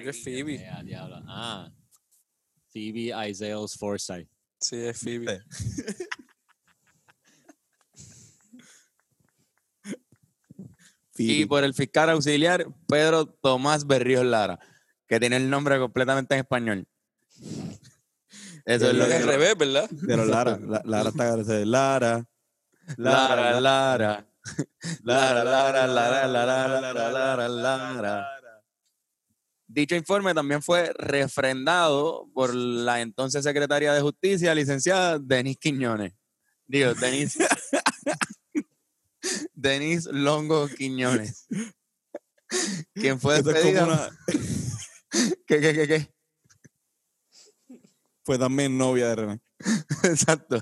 Es. Phoebe. Diablo. Ah. Phoebe Isaiah Forsyth. sí, es Phoebe. Y Phoebe. por el fiscal auxiliar, Pedro Tomás Berríos Lara, que tiene el nombre completamente en español. Eso es lo Es que... al revés, ¿verdad? Pero Lara, la- Lara está Lara. Lara, Lara. Lara, Lara, Lara, Lara, Lara, Lara, Lara. Dicho informe también fue refrendado por la entonces secretaria de Justicia, licenciada Denise Quiñones. Digo, Denise. Denise Longo Quiñones. Quien fue despedida. ¿Qué, qué, qué, qué? fue también novia de René. Exacto.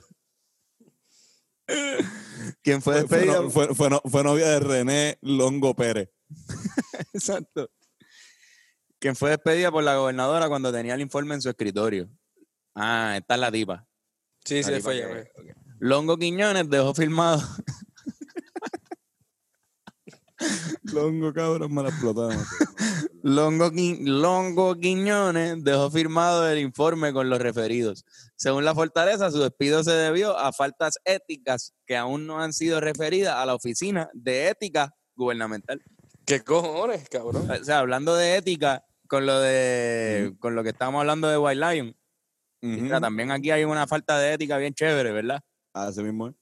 Quien fue despedida. fue- fue fue novia de René Longo Pérez. Exacto. Quien fue despedida por la gobernadora cuando tenía el informe en su escritorio. Ah, esta es la tipa. Sí, sí, fue ella. Longo Quiñones dejó firmado. Longo, cabrón, me la explotaron. Longo, Longo Quiñones dejó firmado el informe con los referidos. Según la fortaleza, su despido se debió a faltas éticas que aún no han sido referidas a la Oficina de Ética Gubernamental. ¿Qué cojones, cabrón? O sea, hablando de ética, con lo de con lo que estábamos hablando de White Lion, también aquí hay una falta de ética bien chévere, ¿verdad? Así mismo es.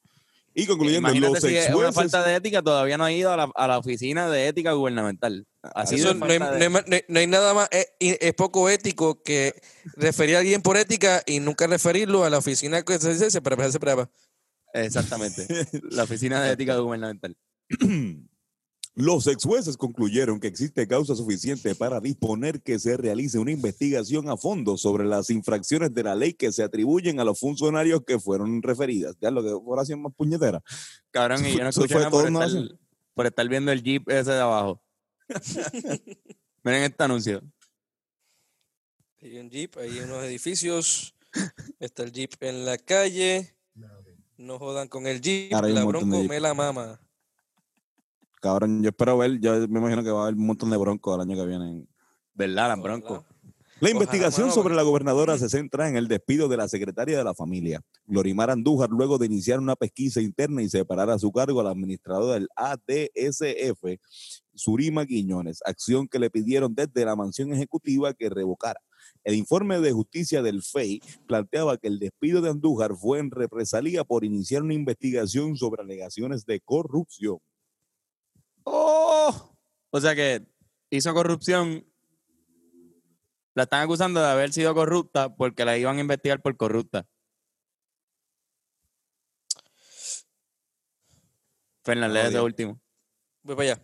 Y concluyendo, Imagínate los si es una falta de ética todavía no ha ido a la, a la Oficina de Ética Gubernamental. Así Eso de no, hay, de- no hay- no hay nada más, eh, y es, poco ético que referir a alguien por ética y nunca referirlo a la oficina que se dice, se prepara, se prepara. Exactamente. la Oficina de Ética Gubernamental. Los ex jueces concluyeron que existe causa suficiente para disponer que se realice una investigación a fondo sobre las infracciones de la ley que se atribuyen a los funcionarios que fueron referidas. Ya lo que oración más puñetera. Cabrón, y yo no escuché nada por estar, por estar viendo el Jeep ese de abajo. Miren este anuncio. Hay un jeep, hay unos edificios, está el jeep en la calle. No jodan con el jeep, Ahora la bronco me la mama. Cabrón, yo espero ver, yo me imagino que va a haber un montón de broncos el año que viene. ¿Verdad? Las Bronco. Ojalá. La investigación sobre la gobernadora se centra en el despido de la secretaria de la familia, Glorimar Andújar, luego de iniciar una pesquisa interna y separar a su cargo al administrador del ADSF, Surima Quiñones, acción que le pidieron desde la mansión ejecutiva que revocara. El informe de justicia del FEI planteaba que el despido de Andújar fue en represalia por iniciar una investigación sobre alegaciones de corrupción. ¡Oh! O sea que hizo corrupción. La están acusando de haber sido corrupta porque la iban a investigar por corrupta. Fernández, lee ese último. Voy para allá.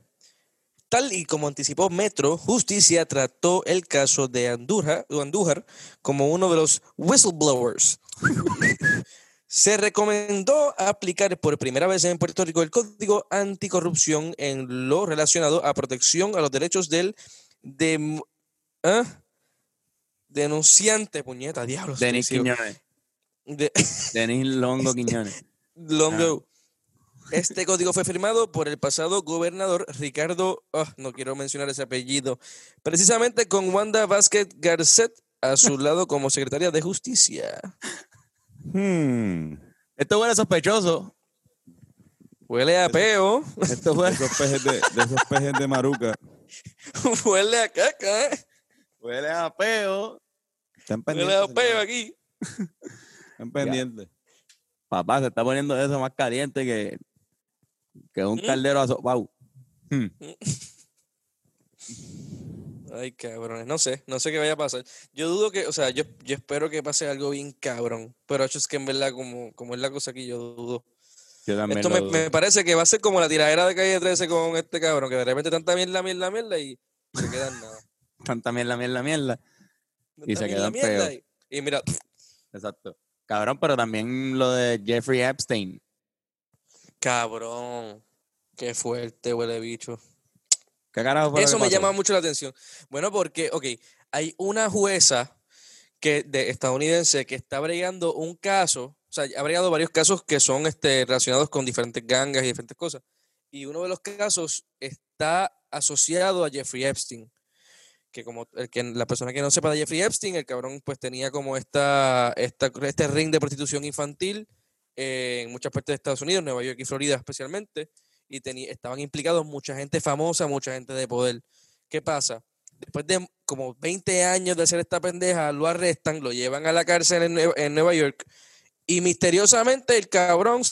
Tal y como anticipó Metro, Justicia trató el caso de Andújar, Andújar como uno de los whistleblowers. Se recomendó aplicar por primera vez en Puerto Rico el Código Anticorrupción en lo relacionado a protección a los derechos del ¿ah? denunciante, puñeta, diablos. Denis Quiñones. de- Denis Longo Quiñones. Longo. Este código fue firmado por el pasado gobernador Ricardo, ah, no quiero mencionar ese apellido, precisamente con Wanda Vázquez Garcet a su lado como secretaria de Justicia. Hmm. Esto huele sospechoso. Huele a peo, Esto De huele, esos pejes de, de esos pejes de maruca. huele a caca, ¿eh? huele a peo. Están huele a pendientes. peo aquí. Están pendientes. Papá, se está poniendo eso más caliente que, que un ¿Mm? caldero asopado. Hmm. Ay, cabrones, no sé, no sé qué vaya a pasar. Yo dudo que, o sea, yo, yo espero que pase algo bien cabrón, pero es que en verdad, como, como es la cosa aquí, yo dudo. Yo también Esto me, dudo. me parece que va a ser como la tiradera de calle 13 con este cabrón, que de repente tanta mierda, mierda, mierda y se queda en nada. Tanta mierda, mierda, mierda. Y Tanta se quedó mierda, en mierda, peo. Y, y mira, Exacto. Cabrón, pero también lo de Jeffrey Epstein. cabrón, qué fuerte huele bicho. ¿Qué carajo fue lo Eso me pasó? llama mucho la atención. Bueno, porque, ok, hay una jueza que, de estadounidense que está bregando un caso, o sea, ha bregado varios casos que son este, relacionados con diferentes gangas y diferentes cosas. Y uno de los casos está asociado a Jeffrey Epstein. Que como el que, la persona que no sepa de Jeffrey Epstein, el cabrón pues tenía como esta, esta, este ring de prostitución infantil eh, en muchas partes de Estados Unidos, Nueva York y Florida especialmente y estaban implicados mucha gente famosa, mucha gente de poder. ¿Qué pasa? Después de como 20 años de hacer esta pendeja, lo arrestan, lo llevan a la cárcel en, Nue- en Nueva York y misteriosamente el cabrón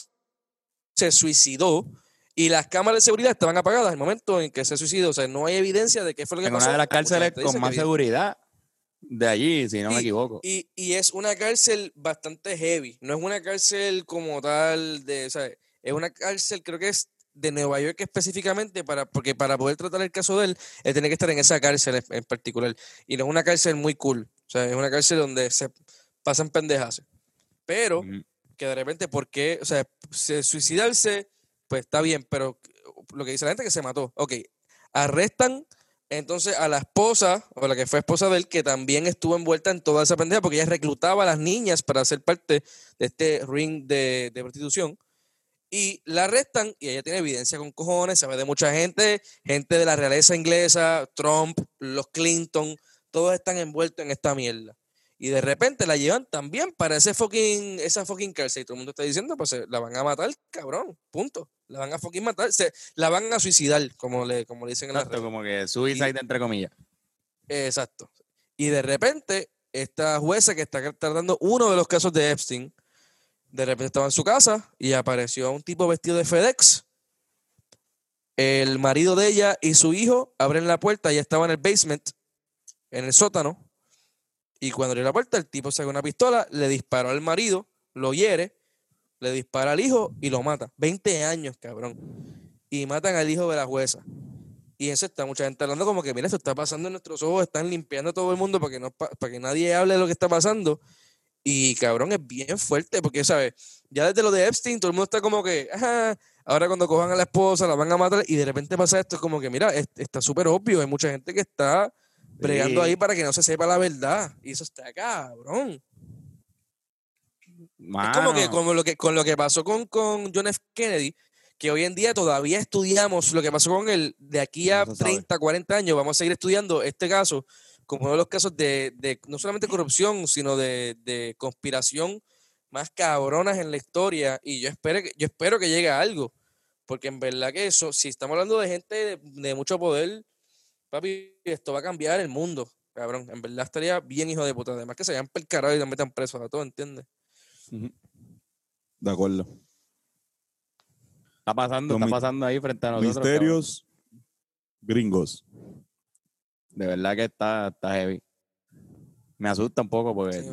se suicidó y las cámaras de seguridad estaban apagadas en el momento en que se suicidó. O sea, no hay evidencia de qué fue lo que En pasó. una de las cárceles con más seguridad de allí, si no me Sí, equivoco. y, y es una cárcel bastante heavy. No es una cárcel como tal de, ¿sabes? Es una cárcel, creo que es de Nueva York específicamente, para, porque para poder tratar el caso de él, él tiene que estar en esa cárcel en, particular. Y no es una cárcel muy cool. O sea, es una cárcel donde se pasan pendejas. Pero que de repente, ¿por qué? O sea, se- suicidarse, pues está bien, pero lo que dice la gente es que se mató. Ok, arrestan entonces a la esposa, o la que fue esposa de él, que también estuvo envuelta en toda esa pendeja, porque ella reclutaba a las niñas para ser parte de este ring de, de prostitución. Y la arrestan y ella tiene evidencia con cojones, sabe de mucha gente, gente de la realeza inglesa, Trump, los Clinton, todos están envueltos en esta mierda. Y de repente la llevan también para ese fucking, esa fucking cárcel. Y todo el mundo está diciendo, pues la van a matar, cabrón, punto. La van a fucking matar, se, la van a suicidar, como le, como le dicen en las Exacto, como que suicide entre comillas. Exacto. Y de repente, esta jueza que está tratando uno de los casos de Epstein, de repente estaba en su casa y apareció un tipo vestido de FedEx. El marido de ella y su hijo abren la puerta, ella estaba en el basement, en el sótano. Y cuando abrió la puerta, el tipo saca una pistola, le disparó al marido, lo hiere, le dispara al hijo y lo mata. 20 años, cabrón. Y matan al hijo de la jueza. Y eso está mucha gente hablando como que, mira, esto está pasando en nuestros ojos, están limpiando a todo el mundo para que, no, pa- para que nadie hable de lo que está pasando. Y cabrón, es bien fuerte, porque, ¿sabes? Ya desde lo de Epstein, todo el mundo está como que, ajá, ahora cuando cojan a la esposa la van a matar, y de repente pasa esto, es como que, mira, es- está súper obvio, hay mucha gente que está bregando Sí. ahí para que no se sepa la verdad. Y eso está cabrón. Es como que, como lo que con lo que pasó con, con John F. Kennedy, que hoy en día todavía estudiamos lo que pasó con él, de aquí a No se sabe. 30, 40 años, vamos a seguir estudiando este caso como uno de los casos de, de no solamente corrupción, sino de, de conspiración más cabronas en la historia. Y yo espero que, yo espero que llegue a algo. Porque en verdad que eso, si estamos hablando de gente de, de mucho poder, papi, esto va a cambiar el mundo, cabrón. En verdad estaría bien hijo de puta. Además que se vayan carajo y nos metan presos a todos, ¿entiendes? De acuerdo. está pasando, Los está pasando ahí frente a nosotros. cabrón. Misterios gringos. De verdad que está, está heavy. Me asusta un poco porque Sí,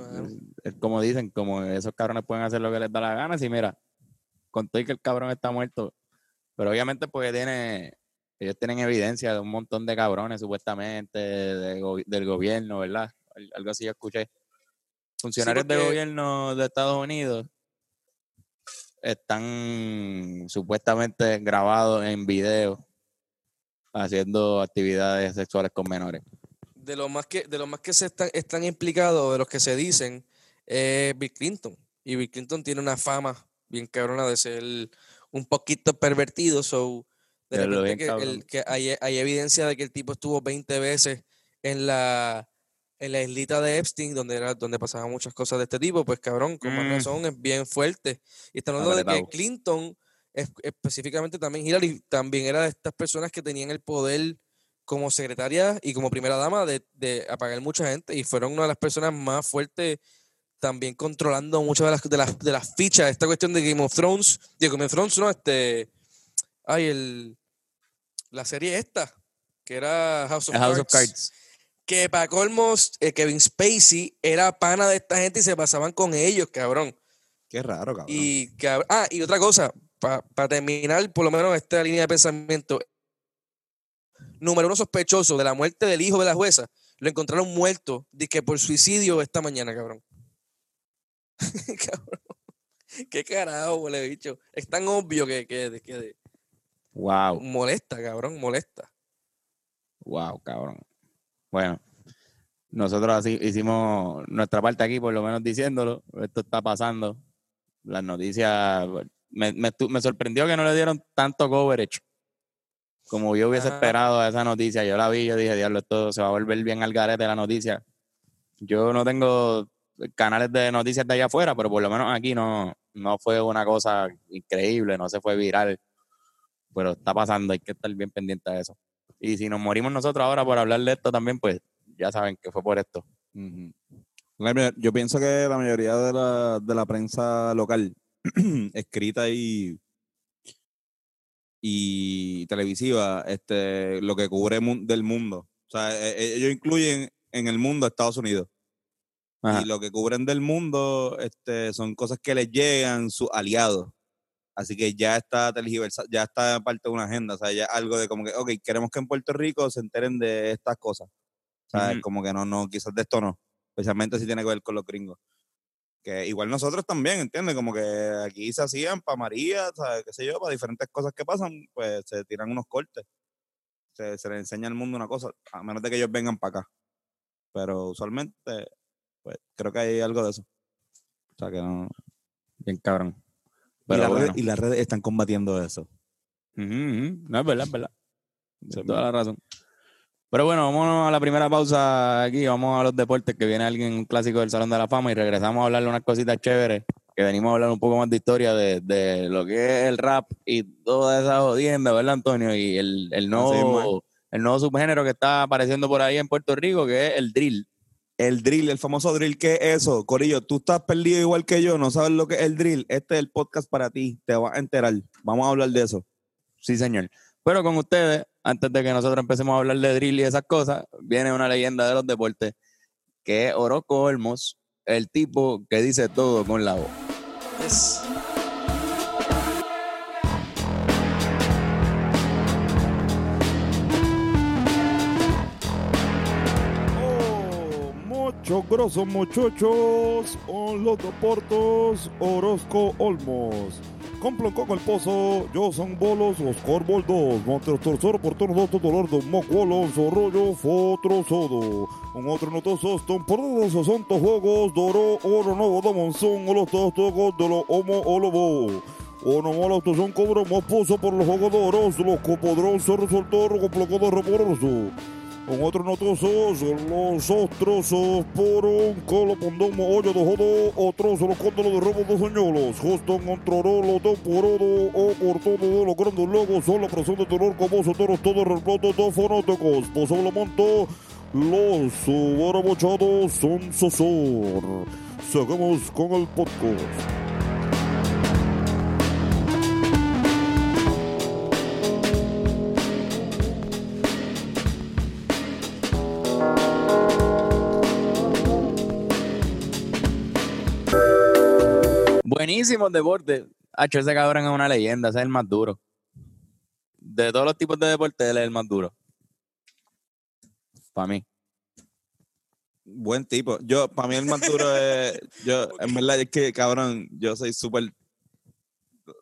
es como dicen, como esos cabrones pueden hacer lo que les da la gana. Si mira, con todo y que el cabrón está muerto, pero obviamente porque tiene, ellos tienen evidencia de un montón de cabrones supuestamente de go- del gobierno, ¿verdad? Al- Algo así yo escuché. Funcionarios de porque- gobierno de Estados Unidos están supuestamente grabados en video haciendo actividades sexuales con menores. de los más que de los más que se están, están implicados, de los que se dicen, es Bill Clinton. Y Bill Clinton tiene una fama bien cabrona de ser un poquito pervertido. So, de lo repente que, el- que hay, hay evidencia de que el tipo estuvo 20 veces en la en la islita de Epstein, donde era donde pasaban muchas cosas de este tipo, pues cabrón, con más Mm. razón es bien fuerte. Y están hablando de que. Clinton, específicamente también Hillary, también era de estas personas que tenían el poder como secretaria y como primera dama de, de apagar mucha gente y fueron una de las personas más fuertes también controlando muchas de las, de las, de las fichas. Esta cuestión de Game of Thrones, de Game of Thrones, no, este, ay, el, la serie esta, que era House of, House of Cards, Cards. que para colmos eh, Kevin Spacey era pana de esta gente y se pasaban con ellos, cabrón. Qué raro, cabrón. Y, cab- ah, y otra cosa, para terminar, por lo menos esta línea de pensamiento. Número uno sospechoso de la muerte del hijo de la jueza. Lo encontraron muerto, que por suicidio esta mañana, cabrón. cabrón. Qué carajo, huele bicho. Es tan obvio que, que, que Wow, molesta, cabrón, molesta. wow, cabrón. Bueno, nosotros así hicimos nuestra parte aquí, por lo menos diciéndolo. Esto está pasando. Las noticias. Me, me, sorprendió que no le dieron tanto coverage como yo hubiese esperado a esa noticia. Yo la vi, yo dije, diablo, esto se va a volver bien al garete la noticia. Yo no tengo canales de noticias de allá afuera, pero por lo menos aquí no, no fue una cosa increíble, no se fue viral. Pero está pasando, hay que estar bien pendiente de eso. Y si nos morimos nosotros ahora por hablar de esto también, pues ya saben que fue por esto. Yo pienso que la mayoría de la, de la prensa local, escrita y, y televisiva, este, lo que cubre mu- del mundo. O sea, e- ellos incluyen en el mundo a Estados Unidos. Ajá. Y lo que cubren del mundo este, son cosas que les llegan sus aliados. Así que ya está ya está parte de una agenda. O sea, ya algo de como que, ok, queremos que en Puerto Rico se enteren de estas cosas. O sea, como que no, no, quizás de esto no. Especialmente si tiene que ver con los gringos. Que igual nosotros también, ¿entiendes? Como que aquí se hacían para María, ¿sabes? qué sé yo, para diferentes cosas que pasan, pues se tiran unos cortes. Se, se les enseña al mundo una cosa, a menos de que ellos vengan para acá. Pero usualmente, pues creo que hay algo de eso. O sea, que no. Bien cabrón. Pero bueno. y las redes están combatiendo eso. No, es verdad, es verdad. Tienes toda la razón. Pero bueno, vámonos a la primera pausa aquí. Vamos a los deportes, que viene alguien, un clásico del Salón de la Fama, y regresamos a hablarle unas cositas chéveres. Que venimos a hablar un poco más de historia de, de lo que es el rap y toda esa jodienda, ¿verdad, Antonio? Y el, el, nuevo, el nuevo subgénero que está apareciendo por ahí en Puerto Rico, que es el drill. El drill, el famoso drill, ¿qué es eso? Corillo, tú estás perdido igual que yo, no sabes lo que es el drill. Este es el podcast para ti, te vas a enterar. Vamos a hablar de eso. Sí, señor. Pero con ustedes, antes de que nosotros empecemos a hablar de drill y esas cosas, viene una leyenda de los deportes, que es Orozco Olmos, el tipo que dice todo con la voz. Es- Oh, muchos grosos muchachos, en los deportes Orozco Olmos. Pozo, yo son bolos, los corboldos, montes tercero por turno dos dolor de mocuolo, zorrollo, fotro sodo. Un otro notosos, temporadas o santos juegos, doro, oro nuevo de monzón, o los dos juegos de los homo o lobo. Uno malo, estos son cobramos pozo por los jugadores, los copodrón, se resultó, con placo de reporoso. Con otros notosos, los ostrosos por un colo pondomo hoyo de jodo, otros los cóndolos de robo de señuelos, justo en trorolo temporado o por todo de los grandes logos, son la presión de dolor como toros todos replotos de fonéticos, posiblemente los subarabochados son sosor. Seguimos con el podcast. Buenísimo deporte. Hacho, ese cabrón es una leyenda, ese es el más duro. De todos los tipos de deporte, él es el más duro. Para mí. Buen tipo. Yo, para mí el más duro es, yo, en verdad es que, cabrón, yo soy súper,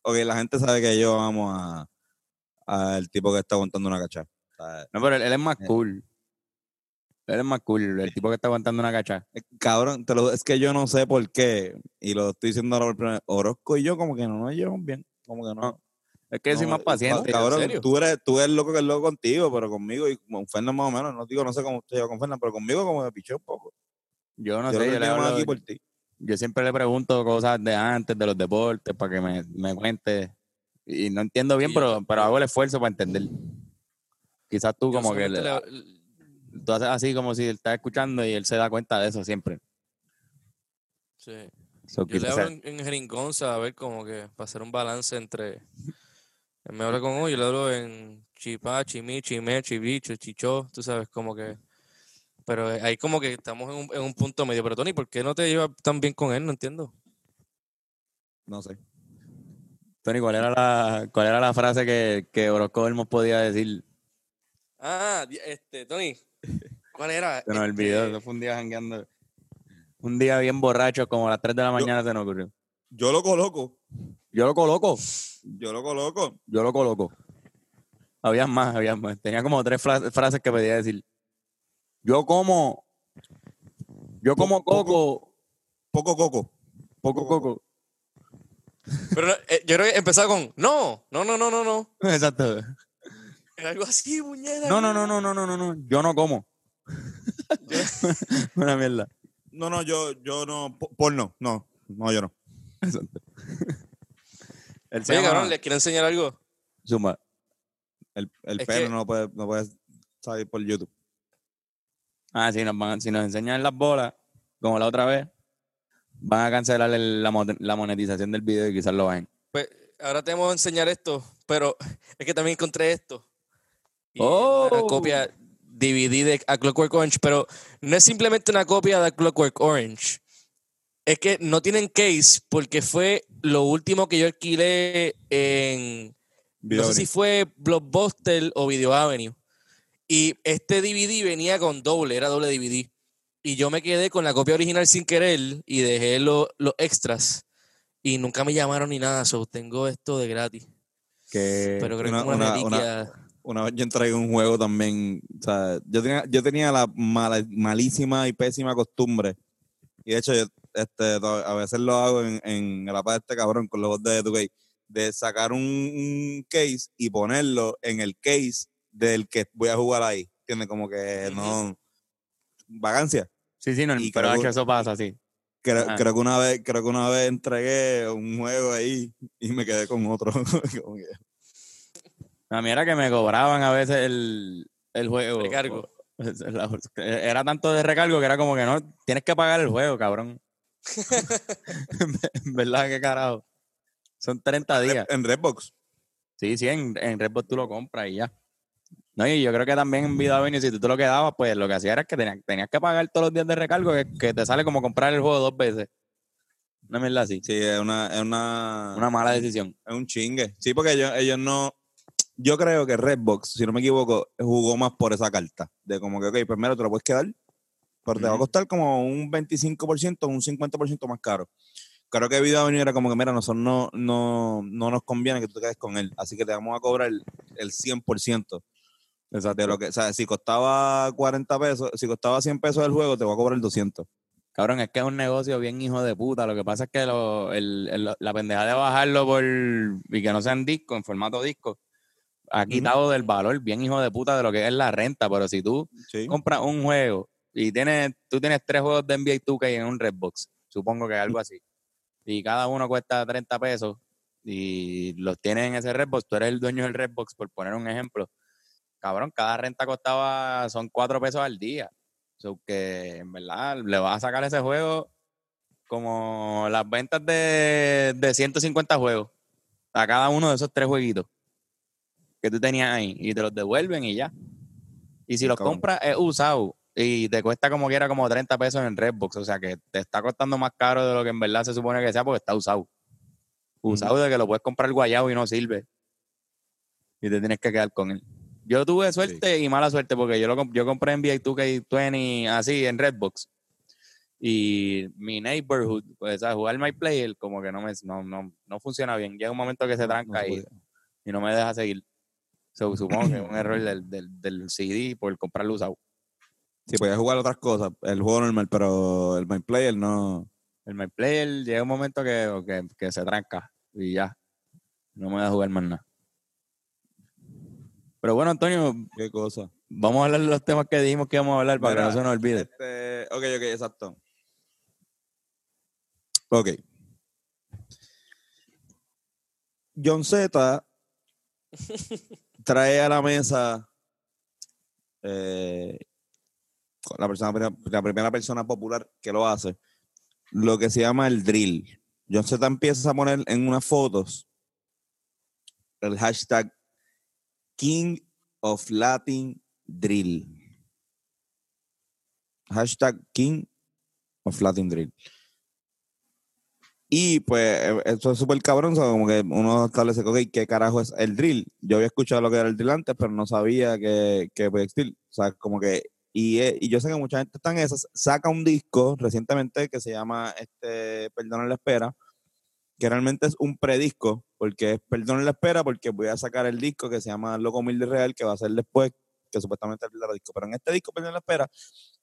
ok, la gente sabe que yo amo a, al tipo que está aguantando una cacha. O sea, No, pero él, él es más Eh. cool. Él es más cool, el tipo que está aguantando una cacha. eh, cabrón, te lo, es que yo no sé por qué, y lo estoy diciendo ahora por primera vez, Orozco y yo como que no nos llevamos bien, como que no. Es que soy más paciente. Cabrón, serio? tú eres, tú eres loco que es loco contigo, pero conmigo y con Fernan más o menos, no digo, no sé cómo usted lleva con Fernan, pero conmigo como me piché un poco. Yo no yo sé, yo, le llamo hablo- aquí por ti. yo siempre le pregunto cosas de antes, de los deportes, para que me, me cuente. Y no entiendo bien, Sí, pero, pero hago el esfuerzo para entender. Quizás tú yo como que solamente le- le- tú haces así como si él está escuchando y él se da cuenta de eso siempre. sí. So, Yo le hablo en, en a ver, como que para hacer un balance entre. Él me habla con hoy, yo le hablo en chipá, chimí, chimé, chibicho, chichó, tú sabes, como que. Pero ahí como que estamos en un, en un punto medio. Pero Tony, ¿por qué no te llevas tan bien con él? No entiendo. No sé. Tony, ¿cuál era la, cuál era la frase que, que Orozco Olmos podía decir? Ah, este, Tony, ¿cuál era? Se nos olvidó, Este, eso fue un día jangueando. Un día bien borracho, como a las 3 de la mañana se nos ocurrió. Yo lo coloco, Yo lo coloco, yo lo coloco. yo lo coloco. Había más, había más. Tenía como tres fra- frases que podía decir. Yo como, yo como Poco- coco, Poco coco. poco coco. Pero eh, yo creo que empezaba con, no, no, no, no, no, no. Exacto. Era algo así, muñeca. No, no, no, no, no, no, no, no. Yo no como. Una mierda. No, no, yo, yo no. po- Porno, no. No, yo no. Exacto. Se Oye, llama- cabrón, ¿les quiero enseñar algo? Zumba. El, el pene que- no, puede, no puede salir por YouTube. Ah, si nos, van, si nos enseñan las bolas, como la otra vez, van a cancelar el- la, la monetización del video y quizás lo bajen. Pues ahora te vamos a enseñar esto, pero es que también encontré esto. Y Oh. Una copia DVD de A Clockwork Orange, pero no es simplemente una copia de A Clockwork Orange. Es que no tienen case porque fue lo último que yo alquilé en, no sé si fue Blockbuster o Video Avenue. Y este DVD venía con doble, era doble DVD. Y yo me quedé con la copia original sin querer y dejé lo- los extras. Y nunca me llamaron ni nada, so tengo esto de gratis. Que Pero creo una- que es una, una-. Una vez yo entré en un juego también. O sea, yo tenía, yo tenía la mala- malísima y pésima costumbre. Y de hecho, yo- este, a veces lo hago en, en el app de este cabrón con los bots de 2K, de sacar un, un case y ponerlo en el case del que voy a jugar ahí. ¿Entiendes? Como que no. Vagancia. Sí, sí, no, Y pero creo- hacho, eso pasa, sí. Creo, creo que una vez, creo que una vez entregué un juego ahí y me quedé con otro. Como que- A mí era que me cobraban a veces el, el juego. Recargo. Era tanto de recargo que era como que no, tienes que pagar el juego, cabrón. ¿Verdad? ¿Qué carajo? Son 30 días. en Redbox. Sí, sí, en, en Redbox tú lo compras y ya. No, y yo creo que también en Vida Avenue, si tú te lo quedabas, pues lo que hacía era que tenías, tenías que pagar todos los días de recargo, que, que te sale como comprar el juego dos veces. Una mierda así. Sí, es una, es una, Una mala decisión. es un chingue. Sí, porque ellos, ellos no. Yo creo que Redbox, si no me equivoco, jugó más por esa carta. De como que, ok, primero te lo puedes quedar, pero te va a costar como un 25%, un 50% más caro. Creo que Video Avenue era como que, mira, nosotros no, no, no nos conviene que tú te quedes con él. Así que te vamos a cobrar el, el 100% de lo que. O sea, si costaba 40 pesos, si costaba 100 pesos el juego, te voy a cobrar el 200. Cabrón, es que es un negocio bien hijo de puta. Lo que pasa es que lo- el- el- la pendeja de bajarlo por y que no sean disco, en formato disco, ha quitado del valor bien hijo de puta de lo que es la renta. Pero si tú Sí. compras un juego y tienes, tú tienes tres juegos de NBA 2K en un Redbox, supongo que algo así, y cada uno cuesta 30 pesos y los tienes en ese Redbox, tú eres el dueño del Redbox, por poner un ejemplo. Cabrón, cada renta costaba, son 4 pesos al día. So que en verdad le vas a sacar ese juego como las ventas de, de 150 juegos a cada uno de esos tres jueguitos que tú tenías ahí y te los devuelven y ya. Y si los compras es usado y te cuesta como quiera como 30 pesos en Redbox, o sea que te está costando más caro de lo que en verdad se supone que sea porque está usado. Usado de que lo puedes comprar guayado y no sirve. Y te tienes que quedar con él. Yo tuve suerte y mala suerte porque yo lo comp- yo compré NBA 2K20 así en Redbox. Y mi neighborhood, pues a jugar My Player, como que no me no, no, no funciona bien. Llega un momento que se tranca no y no me deja seguir. So, supongo que es un error del, del, del CD por comprarlo usado. Sí, podías jugar otras cosas, el juego normal, pero el My Player no. El My Player llega un momento que, que, que se tranca y ya. No me deja jugar más nada. Pero bueno, Antonio, Qué cosa. vamos a hablar de los temas que dijimos que íbamos a hablar para Mira, que no se nos olvide. Este, ok, ok, exacto. Ok. John Z trae a la mesa eh, la, primera persona popular que lo hace, lo que se llama el drill. John Z empieza a poner en unas fotos el hashtag King of Latin Drill. Hashtag King of Latin Drill. Y pues eh, eso es súper cabrón, como que uno establece, ok, ¿qué carajo es el drill? Yo había escuchado lo que era el drill antes, pero no sabía que, que podía existir. O sea, como que, y, eh, y yo sé que mucha gente está en esas, saca un disco recientemente que se llama, este, Perdón la espera, que realmente es un predisco, porque es Perdón la espera, porque voy a sacar el disco que se llama Loco Humilde Real, que va a ser después, que supuestamente es el disco. Pero en este disco, Perdón la espera,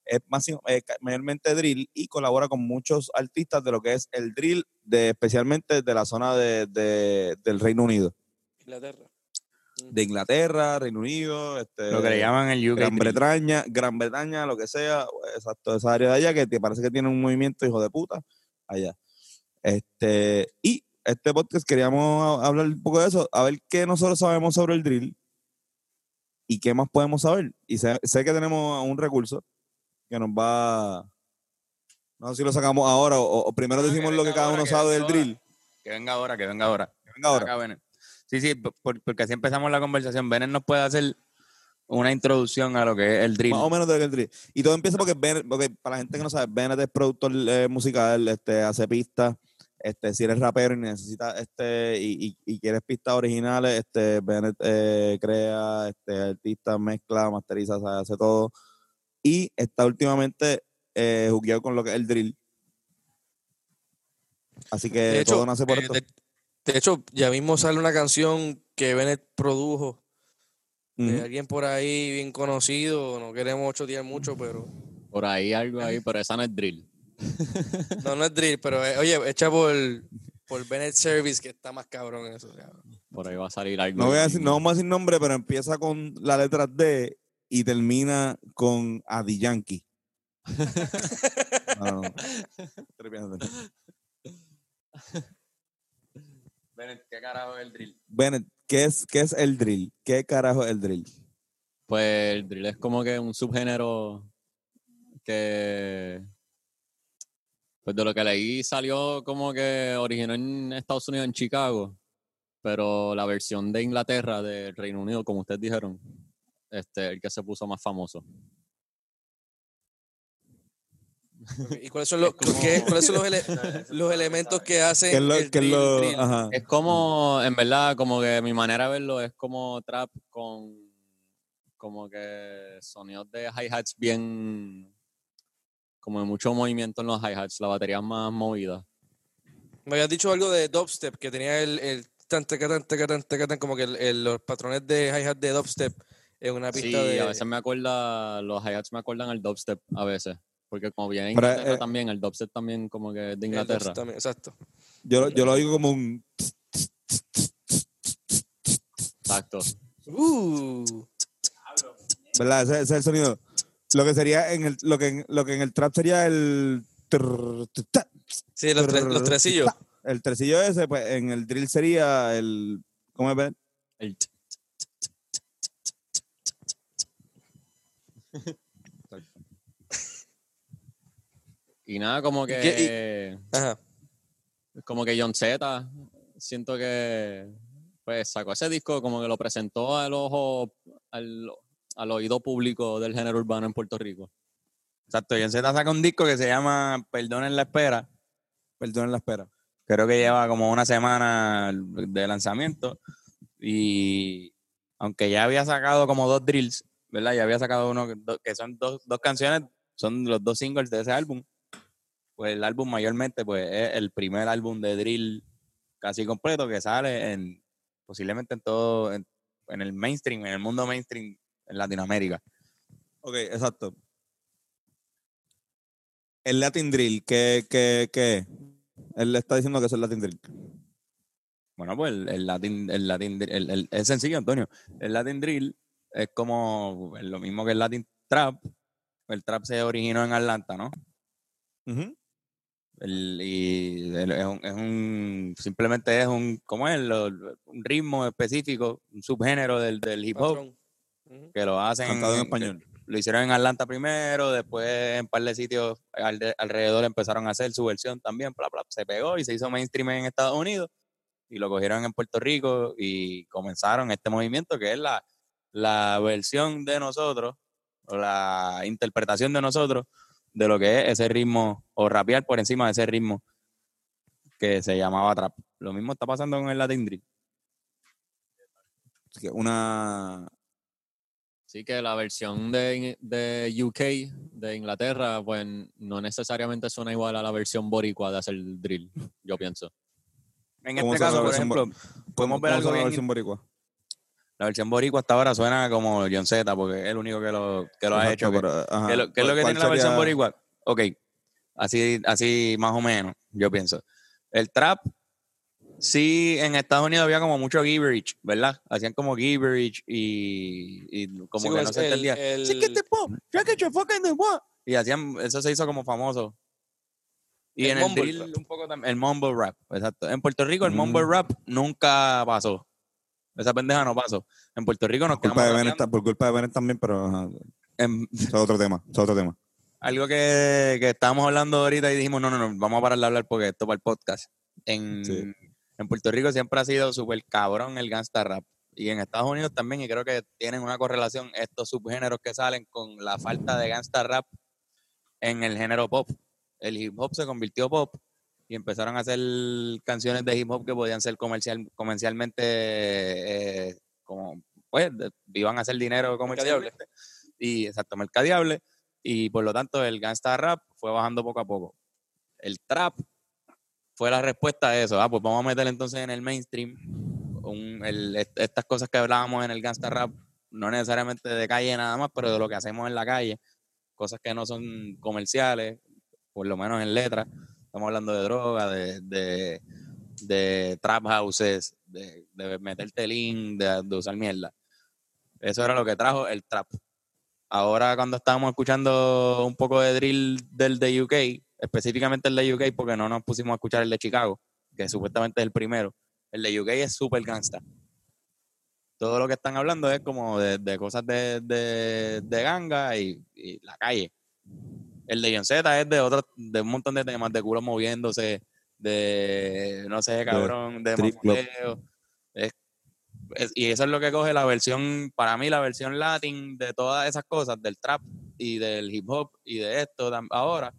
es más, eh, mayormente drill y colabora con muchos artistas de lo que es el drill, de, especialmente de la zona de, de- del Reino Unido. Inglaterra. De Inglaterra, Reino Unido, este, Lo que le llaman el UK. Gran. Bretaña, Gran Bretaña, lo que sea, exacto, esa área de allá que te parece que tiene un movimiento hijo de puta allá. Este, y este podcast queríamos hablar un poco de eso, a ver qué nosotros sabemos sobre el drill y qué más podemos saber. Y sé, sé que tenemos un recurso que nos va, no sé si lo sacamos ahora o, o primero Ah, que decimos lo que cada ahora, uno que sabe del ahora. drill. Que venga ahora, que venga ahora. Venga ahora. Acá, Bennett. Sí, sí, por- porque así empezamos la conversación. Bennett nos puede hacer una introducción a lo que es el drill. Más o menos de el drill. Y todo empieza porque, Ben- porque para la gente que no sabe, Bennett es productor eh, musical, este, hace pistas. Este, si eres rapero y necesitas este, y, y- y quieres pistas originales, este, Bennett eh, crea, este, artista, mezcla, masteriza, hace todo. Y está últimamente eh, jugueado con lo que es el drill. Así que De hecho, todo nace por eh, esto. de, de hecho, ya mismo sale una canción que Bennett produjo de alguien por ahí bien conocido. No queremos chotear mucho, pero Por ahí algo ahí, pero esa no es drill. No, no es drill, pero eh, oye, echa por, por Bennett Service, que está más cabrón eso. cabrón. Por ahí va a salir algo. No, voy a decir, no vamos a decir nombre, pero empieza con la letra D y termina con Adi Yankee. No, no, no. Estoy riéndote. ¿Qué carajo es el drill? Bennett, ¿qué es, ¿qué es el drill? ¿Qué carajo es el drill? Pues el drill es como que un subgénero que, pues de lo que leí salió como que originó en Estados Unidos, en Chicago, pero la versión de Inglaterra, del Reino Unido, como ustedes dijeron, este, el que se puso más famoso. ¿Y cuáles son los, qué- cuáles son los, ele- los elementos que hacen ¿Qué es lo, el qué es drill, lo- drill? ajá. Es como, en verdad, como que mi manera de verlo es como trap con como que sonidos de hi-hats bien, como de mucho movimiento en los hi-hats, la batería más movida. Me habías dicho algo de dubstep, que tenía el, el tan, tan, tan, tan, como que el- el- los patrones de hi-hat de dubstep en una Sí, pista de... a veces me acuerda, los hi-hats me acuerdan al dubstep a veces, porque como viene Inglaterra eh, también, el dubstep también como que es de Inglaterra. también, exacto. Yo, yo lo digo como un... Exacto. Uh, ¿Verdad? Ese, ese es el sonido. Lo que sería en el, lo que en, lo que en el trap sería el... sí, los, tres, los tresillos. El tresillo ese, pues en el drill sería el... ¿Cómo es? El y nada, como que Ajá. como que John Z, siento que pues sacó ese disco, como que lo presentó al ojo, al, al oído público del género urbano en Puerto Rico. Exacto, John Z saca un disco que se llama Perdonen la espera. Perdón la espera. Creo que lleva como una semana de lanzamiento. Y aunque ya había sacado como dos drills, ¿verdad? Ya había sacado uno que, son dos, dos canciones, son los dos singles de ese álbum. Pues el álbum mayormente pues es el primer álbum de drill casi completo que sale en posiblemente en todo, en, en el mainstream, en el mundo mainstream en Latinoamérica. Ok, exacto. El Latin Drill, ¿qué, qué, qué? es? Él le está diciendo que es el Latin Drill. Bueno, pues el, el Latin, el Latin Dri- el- el- es sencillo, Antonio. El Latin Drill es como es lo mismo que el Latin Trap. El trap se originó en Atlanta, ¿no? Ujú. El- y el- es, un, es un- simplemente es un, ¿cómo es? Lo- un ritmo específico, un subgénero del, del hip hop que lo hacen Cantado en español. Lo hicieron en Atlanta primero, después en un par de sitios alde- alrededor empezaron a hacer su versión también, bla, bla, se pegó y se hizo mainstream en Estados Unidos y lo cogieron en Puerto Rico y comenzaron este movimiento que es la, la versión de nosotros o la interpretación de nosotros de lo que es ese ritmo o rapear por encima de ese ritmo que se llamaba trap. Lo mismo está pasando con el Latin Drill. Así que una... Así que la versión de, de UK, de Inglaterra, pues no necesariamente suena igual a la versión boricua de hacer drill, yo pienso. En ¿Cómo este caso, por ejemplo, podemos ver ¿cómo algo bien boricua? La versión boricua hasta ahora suena como John Z, porque es el único que lo, que lo ha hecho. que- pero, ajá. ¿Qué es lo, qué es lo que ¿Cuál tiene la versión boricua? Ok, así, así más o menos, yo pienso. El trap, sí, en Estados Unidos había como mucho gibberish, ¿verdad? Hacían como gibberish y, y como Sí, que como no se el- entendía. el- Sí que te po, ya que te fucking. Y hacían, eso se hizo como famoso. Y El en el mumble drill rap. un poco también, el mumble rap, exacto. En Puerto Rico el Mm. mumble rap nunca pasó. Esa pendeja no pasó. En Puerto Rico nos Por culpa, de rapeando por culpa de Bennett también, pero en- eso es otro tema. Eso es otro tema. algo que, que estábamos hablando ahorita y dijimos, no, no, no, vamos a parar de hablar porque esto para el podcast. En, Sí. en Puerto Rico siempre ha sido súper cabrón el gangsta rap. Y en Estados Unidos también, y creo que tienen una correlación estos subgéneros que salen con la falta de gangsta rap en el género pop. El hip hop se convirtió pop y empezaron a hacer canciones de hip hop que podían ser comercial, comercialmente, eh, como, pues, iban a hacer dinero comercialmente. Y exacto, mercadiable. Y por lo tanto, el gangsta rap fue bajando poco a poco. El trap fue la respuesta a eso. Ah, pues vamos a meter entonces en el mainstream un- el- est- estas cosas que hablábamos en el gangsta rap, no necesariamente de calle nada más, pero de lo que hacemos en la calle, cosas que no son comerciales, por lo menos en letras. Estamos hablando de droga, de, de, trap houses, de, de meterte link, de, de usar mierda. Eso era lo que trajo el trap. Ahora cuando estábamos escuchando un poco de drill del de UK, específicamente el de UK, porque no nos pusimos a escuchar el de Chicago, que supuestamente es el primero, el de UK es super gangsta. Todo lo que están hablando es como de, de cosas de, de, de ganga y la calle. El de John Z es de otro, de un montón de temas, de culos moviéndose, de no sé, cabrón, de. Es- es- y eso es lo que coge la versión, para mí, la versión latin de todas esas cosas, del trap y del hip hop y de esto ahora,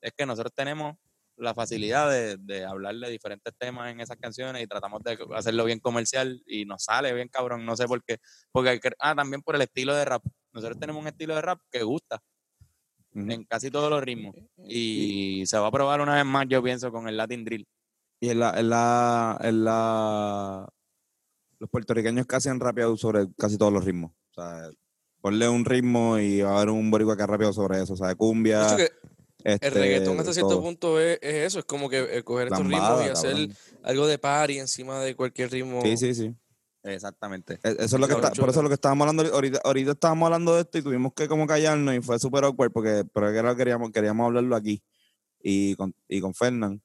es que nosotros tenemos la facilidad de, de hablar de diferentes temas en esas canciones y tratamos de hacerlo bien comercial y nos sale bien cabrón, no sé por qué, porque ah, también por el estilo de rap. Nosotros tenemos un estilo de rap que gusta En casi todos los ritmos y se va a probar una vez más, yo pienso, con el Latin Drill. Y en la, en la, en la, los puertorriqueños casi han rapeado sobre casi todos los ritmos. O sea, ponle un ritmo y va a haber un boricua que ha rapeado sobre eso. O sea, de cumbia. Que este, el reggaetón hasta cierto todo. punto es, es eso, es como que eh, coger estos ritmos y hacer cabrón. algo de party encima de cualquier ritmo. Sí, sí, sí. Exactamente. E- Eso es lo que está- por eso es lo que estábamos hablando ahorita, ahorita estábamos hablando de esto y tuvimos que como callarnos y fue súper awkward porque pero que lo queríamos, queríamos hablarlo aquí y con, y con Fernán.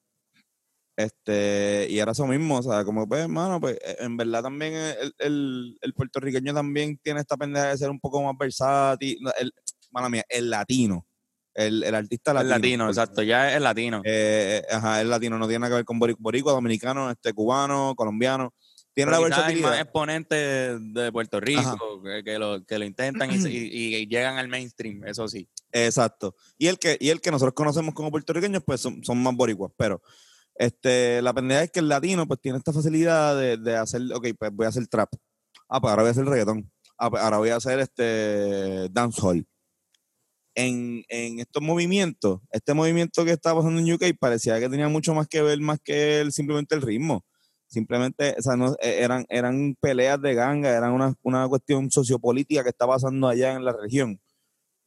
Este, y era eso mismo, o sea, como pues, hermano, pues eh, en verdad también el, el, el puertorriqueño también tiene esta pendeja de ser un poco más versátil, el, mala mía, el latino, el, el artista El latino. latino, porque, exacto, ya es el latino. eh, ajá, el latino no tiene nada que ver con boric- boricua, dominicano, este, cubano, colombiano. Tiene la hay más versatilidad. exponentes de Puerto Rico que, que lo, que lo intentan y, y- y llegan al mainstream, eso sí. Exacto. Y el que, y el que nosotros conocemos como puertorriqueños, pues son, son más boricuas. Pero este, la pendeja es que el latino, pues tiene esta facilidad de, de hacer, ok, pues voy a hacer trap. Ah, pues ahora voy a hacer reggaetón. Ah, pues ahora voy a hacer este dancehall. En, en estos movimientos, este movimiento que estaba pasando en UK parecía que tenía mucho más que ver más que el, simplemente el ritmo. Simplemente, o sea, no, eh, eran, eran peleas de ganga, eran una, una cuestión sociopolítica que está pasando allá en la región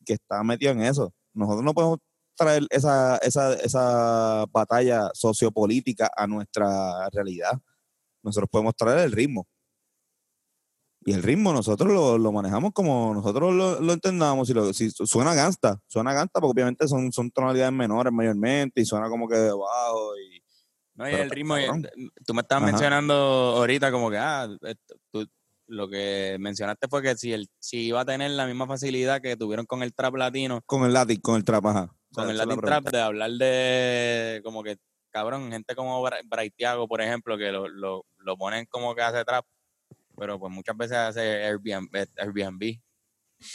que está metido en eso. Nosotros no podemos traer esa, esa, esa batalla sociopolítica a nuestra realidad. Nosotros podemos traer el ritmo. Y el ritmo nosotros lo, lo manejamos como nosotros lo, lo entendamos. Si, lo, si suena gangsta, suena gangsta porque obviamente son, son tonalidades menores mayormente y suena como que de bajo. Y, No, y Pero el ritmo, y- cabrón. tú me estabas Ajá. mencionando ahorita como que, ah, tú- lo que mencionaste fue que si, el, si iba a tener la misma facilidad que tuvieron con el trap latino, con el latín, con el trap, ajá. Con el Latin Trap, de hablar de como que, cabrón, gente como Bra- Braithiago, por ejemplo, que lo, lo, lo ponen como que hace trap, pero pues muchas veces hace Airbnb. eh, Airbnb.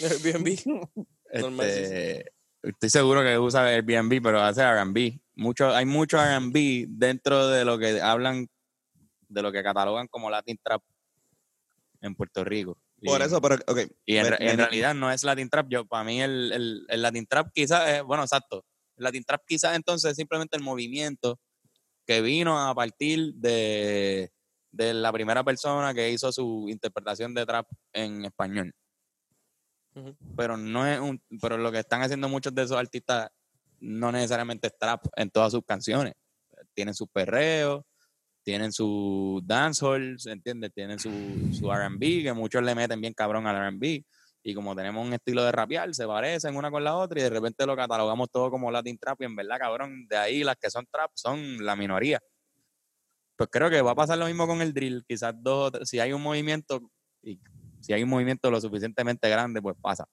Airbnb. Este, Estoy seguro que usa Airbnb, pero hace R&B. Mucho, hay mucho R&B dentro de lo que hablan, de lo que catalogan como Latin Trap en Puerto Rico. Por Y- eso, pero, ok. y en, me- re- en me- realidad no es Latin Trap. Yo, para mí el, el, el Latin Trap quizás, es- bueno, exacto. El Latin Trap quizás entonces es simplemente el movimiento que vino a partir de, de la primera persona que hizo su interpretación de trap en español. Pero no es un, pero lo que están haciendo muchos de esos artistas no necesariamente es trap en todas sus canciones. Tienen sus perreos, tienen su dancehall, ¿se entiende? Tienen su, su R&B, que muchos le meten bien cabrón al R&B. Y como tenemos un estilo de rapear, se parecen una con la otra y de repente lo catalogamos todo como Latin Trap y en verdad, cabrón, de ahí las que son trap son la minoría. Pues creo que va a pasar lo mismo con el drill. Quizás dos, si hay un movimiento, y si hay un movimiento lo suficientemente grande, pues pasa.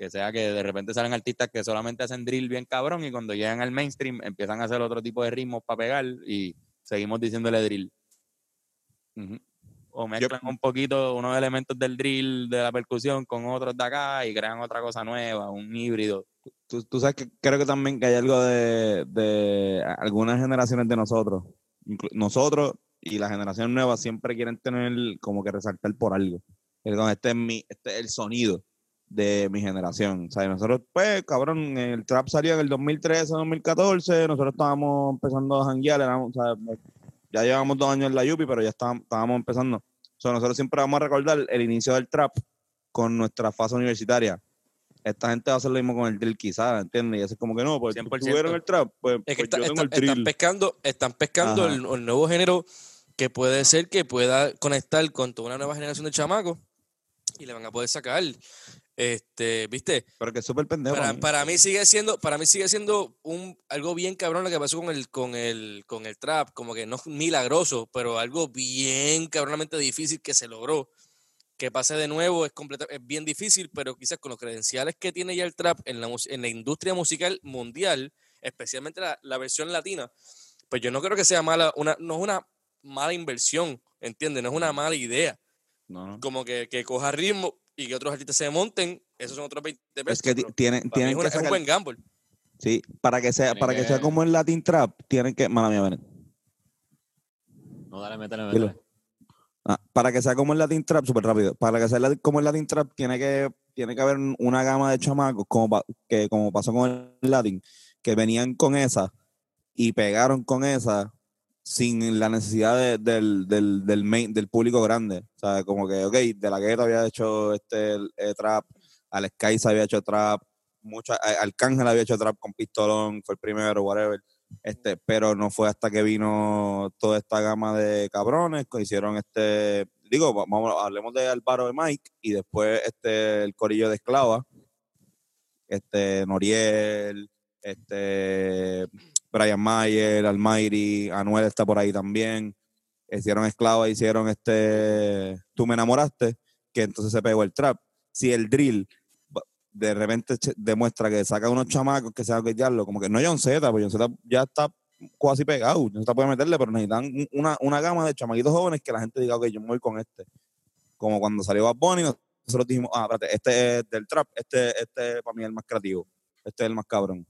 Que sea que de repente salen artistas que solamente hacen drill bien cabrón y cuando llegan al mainstream empiezan a hacer otro tipo de ritmos para pegar y seguimos diciéndole drill. O mezclan un poquito unos elementos del drill, de la percusión, con otros de acá y crean otra cosa nueva, un híbrido. tú, tú sabes que creo que también que hay algo de, de algunas generaciones de nosotros, inclu- nosotros y las generaciones nuevas siempre quieren tener como que resaltar por algo. Perdón, este es mi, este es el sonido de mi generación. O sea, nosotros, pues, cabrón, el trap salió en el 2013, 2014, nosotros estábamos empezando a janguear, éramos, o sea, ya llevamos dos años en la Yupi, pero ya estábamos, estábamos empezando. O sea, nosotros siempre vamos a recordar el inicio del trap con nuestra fase universitaria esta gente va a hacer lo mismo con el drill quizás, ¿entiendes? Y eso es como que no, pues 100%. tuvieron el trap, pues, Es que pues está- yo tengo está- el drill. están pescando, están pescando el, el nuevo género que puede ser que pueda conectar con toda una nueva generación de chamacos y le van a poder sacar. Este, ¿viste? Pero que súper pendejo. Para, mí. para mí sigue siendo, para mí sigue siendo un algo bien cabrón lo que pasó con el, con el, con el trap, como que no milagroso, pero algo bien cabronamente difícil que se logró. Que pase de nuevo es completa- es bien difícil, pero quizás con los credenciales que tiene ya el trap en la, en la industria musical mundial, especialmente la, la versión latina, pues yo no creo que sea mala, una, no es una mala inversión, ¿entiendes? No es una mala idea. No, no. Como que, que coja ritmo y que otros artistas se monten, esos son otros 20 pesos. Es que tienen, tienen es, una- que es un sacar, buen gamble. sí, para que sea, Tienen para que sea como el Latin Trap, tienen que, mala mía, Benet. No, dale, métele, Dilo. métele. Ah, para que sea como el Latin Trap, súper rápido. Para que sea como el Latin Trap, tiene que, tiene que haber un- una gama de chamacos, como, pa- que, como pasó con el Latin, que venían con esa y pegaron con esa sin la necesidad de- del, del, del, main- del público grande. O sea, como que, ok, de la gueta había hecho este eh, trap, Al Sky se había hecho trap, mucha, Arcángel había hecho trap con Pistolón, fue el primero, whatever. Este, pero no fue hasta que vino toda esta gama de cabrones que hicieron este, digo, va- vamos, hablemos de Álvaro de Mike y después este el corillo de Esclava, este Noriel, este Brian Mayer, Almighty, Anuel está por ahí también. Hicieron Esclava, hicieron este Tú me enamoraste, que entonces se pegó el trap. Si el drill de repente demuestra que saca unos chamacos que se van a quitarlo, como que no John Z, pues John Z ya está casi pegado, John Z puede meterle, pero necesitan un- una, una gama de chamaquitos jóvenes que la gente diga, ok, yo me voy con este. Como cuando salió Bad Bunny, nosotros dijimos, ah, espérate, este es del trap, este, este para mí el más creativo, este es el más cabrón.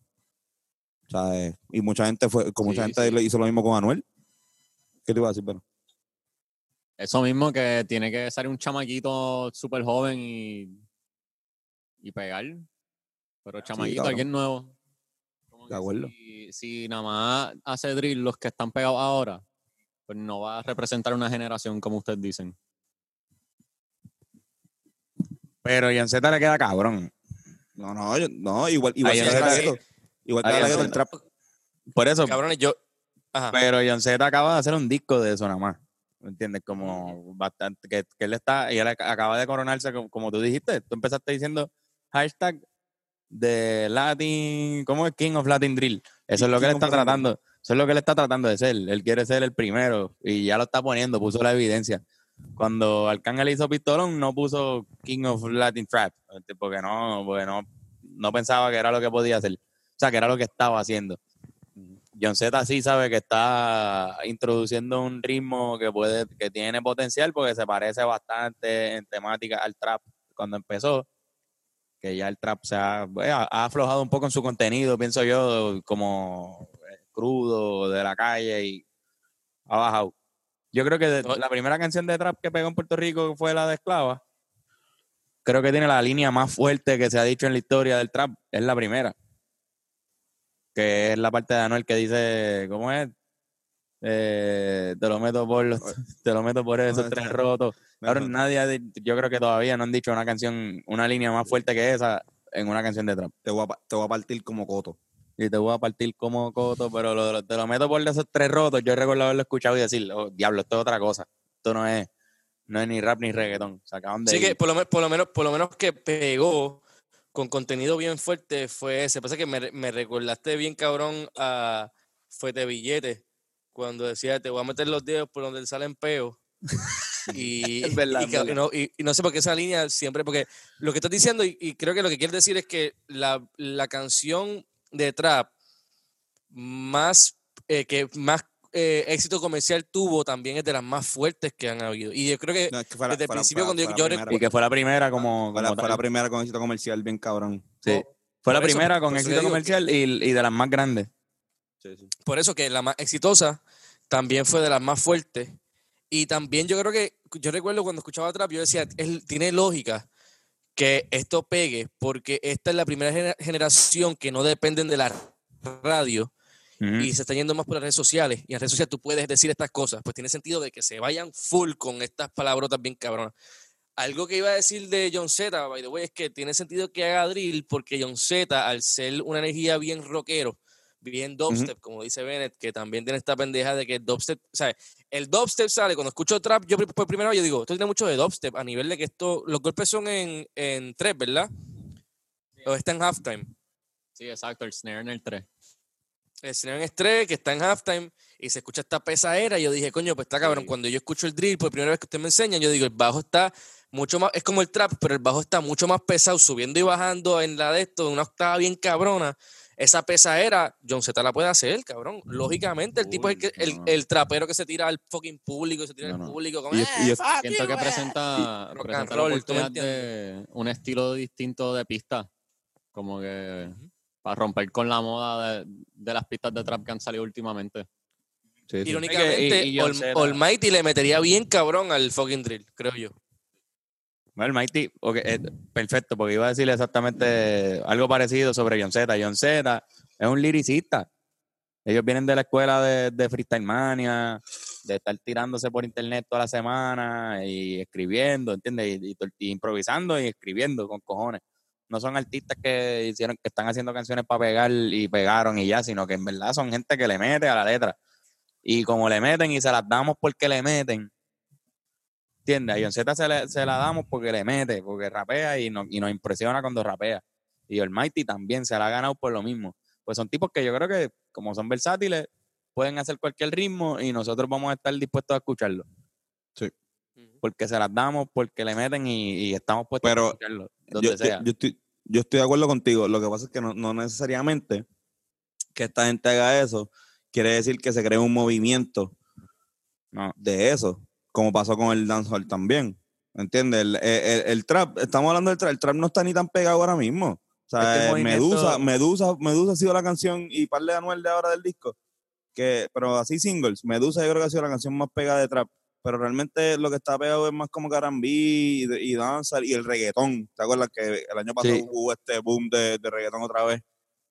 Y mucha gente fue, como mucha Sí, gente sí. le hizo lo mismo con Anuel. ¿Qué te iba a decir, pero Eso mismo que tiene que salir un chamaquito súper joven y, y pegar. Pero chamaquito, alguien nuevo. Como De acuerdo. Si, si nada más hace drill los que están pegados ahora, pues no va a representar una generación como ustedes dicen. Pero Z le queda cabrón. No, no, yo- no, igual, igual Ahí que Igual que la es gueto, el verdad. trap. Por eso, Cabrones, yo. Ajá. pero John Z acaba de hacer un disco de eso nada más. ¿Me entiendes? Como bastante, que, que él está, y él ac- acaba de coronarse, como, como tú dijiste, tú empezaste diciendo hashtag de Latin, ¿cómo es? King of Latin Drill. Eso es lo que él está tratando, eso es lo que él está tratando de ser. Él quiere ser el primero y ya lo está poniendo, puso la evidencia. Cuando Arcángel hizo Pistolón, no puso King of Latin Trap, este, porque no, porque no, no pensaba que era lo que podía hacer. O sea, que era lo que estaba haciendo. John Z sí sabe que está introduciendo un ritmo que puede, que tiene potencial porque se parece bastante en temática al trap cuando empezó. Que ya el trap se ha, ha- ha aflojado un poco en su contenido, pienso yo, como eh, crudo de la calle y ha bajado. Yo creo que de- la primera canción de trap que pegó en Puerto Rico fue la de Esclava. Creo que tiene la línea más fuerte que se ha dicho en la historia del trap. Es la primera que es la parte de Anuel que dice, ¿cómo es? Eh, te lo meto por los, te lo meto por esos tres rotos. Ahora nadie, yo creo que todavía no han dicho una canción, una línea más fuerte que esa en una canción de trap. Te voy, a, te voy a partir como coto. Y te voy a partir como coto, pero lo, lo- te lo meto por esos tres rotos. Yo recuerdo haberlo escuchado y decir, oh, diablo, esto es otra cosa. Esto no es, no es ni rap ni reggaetón. Se acaban de Sí ir. que por lo, por lo menos, por lo menos que pegó con contenido bien fuerte fue ese. Pasa que me, me recordaste bien cabrón a Fuete Billete cuando decía te voy a meter los dedos por donde salen peos. Y, Es verdad, y no, y- no sé por qué esa línea siempre, porque lo que estás diciendo, y, y creo que lo que quieres decir es que la, la canción de trap más eh, que más eh, éxito comercial tuvo también es de las más fuertes que han habido. Y yo creo que No, es que fue la- desde el principio cuando yo- fue la yo primera. Y que fue la primera como, Fue la, como fue la tal. primera con éxito comercial bien cabrón. Sí. Fue la eso, primera con éxito comercial y, y de las más grandes. Por eso que la más exitosa también fue de las más fuertes. Y también yo creo que, yo recuerdo cuando escuchaba trap, yo decía, "Es- tiene lógica que esto pegue, porque esta es la primera gener- generación que no dependen de la radio Ujú. y se están yendo más por las redes sociales. Y en redes sociales tú puedes decir estas cosas. Pues tiene sentido de que se vayan full con estas palabrotas bien cabronas. Algo que iba a decir de John Z, by the way, es que tiene sentido que haga drill porque John Z, al ser una energía bien rockero, bien dubstep, como dice Bennett, que también tiene esta pendeja de que el dubstep, o sea, el dubstep sale, cuando escucho trap, yo por primera vez yo digo, esto tiene mucho de dubstep, a nivel de que esto, los golpes son en, en tres, ¿verdad? O está en halftime. Sí, exacto, el snare en el 3. El señor en estrés, que está en halftime, y se escucha esta pesadera, y yo dije, coño, pues está cabrón. Sí. Cuando yo escucho el drill, por primera vez que usted me enseña, yo digo, el bajo está mucho más, es como el trap, pero el bajo está mucho más pesado, subiendo y bajando en la de esto, una octava bien cabrona. Esa pesadera, John Z la puede hacer, cabrón. Lógicamente, el tipo es el, que, el, no. el trapero que se tira al fucking público, se tira No, al no. público. Como, Y es- "Eh, y es- Siento you, que eh". presenta, rock presenta la roll, ¿tú me oportunidad de un estilo distinto de pista. Como que para romper con la moda de, de las pistas de trap que han salido últimamente. Sí, sí. Irónicamente, Y- y John Al- Z. Almighty le metería bien cabrón al fucking drill, creo yo. Bueno, el Mighty, ok, eh, perfecto, porque iba a decir exactamente algo parecido sobre John Z. John Z es un liricista. Ellos vienen de la escuela de, de Freestyle Mania, de estar tirándose por internet toda la semana y escribiendo, ¿entiendes? Y, y- y improvisando y escribiendo con cojones. No son artistas que hicieron, que están haciendo canciones para pegar y pegaron y ya, sino que en verdad son gente que le mete a la letra. Y como le meten y se las damos porque le meten, ¿Entiendes? A John Z se, le- se la damos porque le mete, porque rapea y, no- y nos impresiona cuando rapea. Y el Mighty también se la ha ganado por lo mismo. Pues son tipos que yo creo que, como son versátiles, pueden hacer cualquier ritmo y nosotros vamos a estar dispuestos a escucharlo. Porque se las damos, porque le meten y, y estamos puestos Pero a escucharlo, donde yo, yo- sea. yo estoy, yo estoy de acuerdo contigo. Lo que pasa es que no, no necesariamente que esta gente haga eso quiere decir que se cree un movimiento No. de eso, como pasó con el dancehall también. ¿Entiendes? El, el- el trap, estamos hablando del trap, el trap no está ni tan pegado ahora mismo. O sea, Este eh, Medusa, Medusa, Medusa ha sido la canción y par de Anuel de ahora del disco. Que, pero así singles, Medusa yo creo que ha sido la canción más pegada de trap. Pero realmente lo que está pegado es más como R&B y, y danza y el reggaetón. ¿Te acuerdas que el año pasado Sí. hubo este boom de, de reggaetón otra vez?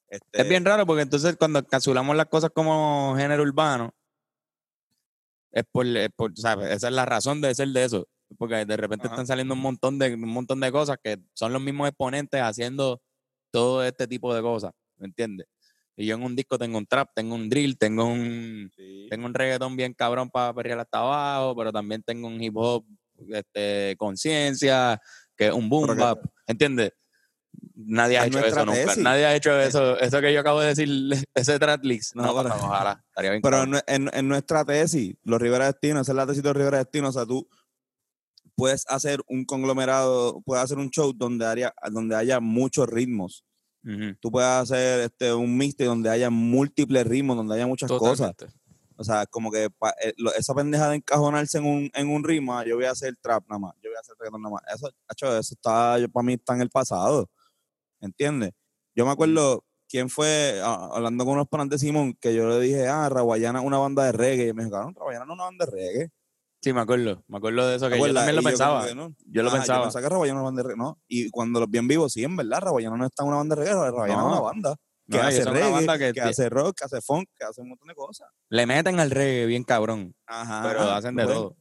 Este, Es bien raro porque entonces cuando encapsulamos las cosas como género urbano, es por, es por, ¿sabes? Esa es la razón de ser de eso. Porque de repente Ajá. están saliendo un montón de un montón de cosas que son los mismos exponentes haciendo todo este tipo de cosas, ¿me entiendes? Y yo en un disco tengo un trap, tengo un drill, tengo un Sí. tengo un reggaetón bien cabrón para perrear hasta abajo, pero también tengo un hip hop este conciencia, que es un boom bap, ¿entiendes? Nadie ha hecho eso nunca. tesis. Nadie ha hecho eso. Eso que yo acabo de decir, ese tratlist. No, No, pero- ojalá. Estaría bien Pero en- en nuestra tesis, los Rivera Destino, esa es la tesis de los Rivera Destino, o sea, tú puedes hacer un conglomerado, puedes hacer un show donde haya, donde haya muchos ritmos. Ujú. Tú puedes hacer este, un mixtape donde haya múltiples ritmos, donde haya muchas cosas. Totalmente. O sea, como que pa- eh, lo- esa pendeja de encajonarse en un, en un ritmo, ah, yo voy a hacer trap nada más, yo voy a hacer reggaetón nada más. Eso, hacho, eso está, para mí está en el pasado. ¿Entiendes? Yo me acuerdo quién fue, ah, hablando con unos panas de Simón, que yo le dije, ah, Rawayana es una banda de reggae. Y me dijo, cabrón, Rawayana no es una banda de reggae. Sí, me acuerdo. Me acuerdo de eso, ¿Te que yo también lo pensaba. no. Yo lo Ah, pensaba. Yo pensaba que era una banda de reggae. No. Y cuando los vi en vivo, sí, en verdad, Rawayana no está en una banda de reggae, Rawayana No. es una banda que No, hace reggae, que, que- hace rock, que hace funk, que hace un montón de cosas. Le meten al reggae bien cabrón, Ajá. pero hacen de pues, todo.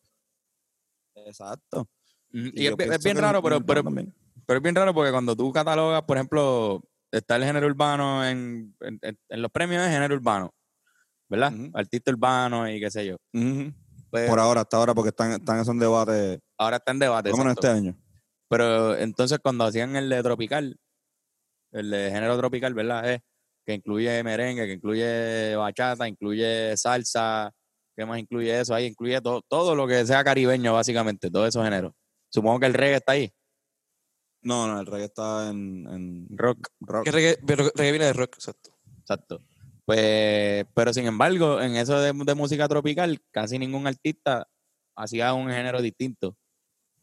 Exacto. Y, es, bien raro, pero, pero, pero es bien raro porque cuando tú catalogas, por ejemplo, está el género urbano en, en, los premios de género urbano, ¿verdad? Artista urbano y qué sé yo. Ujú. Pero Por ahora, hasta ahora, porque están, están en debate, ahora está en debate. por este año. Pero entonces cuando hacían el de tropical, el de género tropical, ¿verdad? Es que incluye merengue, que incluye bachata, incluye salsa, ¿qué más incluye eso? Ahí incluye todo, todo lo que sea caribeño, básicamente, todos esos géneros. Supongo que el reggae está ahí, No, no, el reggae está en, en rock, rock. Que reggae, pero reggae viene de rock, exacto. exacto. Pues, pero sin embargo, en eso de, música tropical, casi ningún artista hacía un género distinto,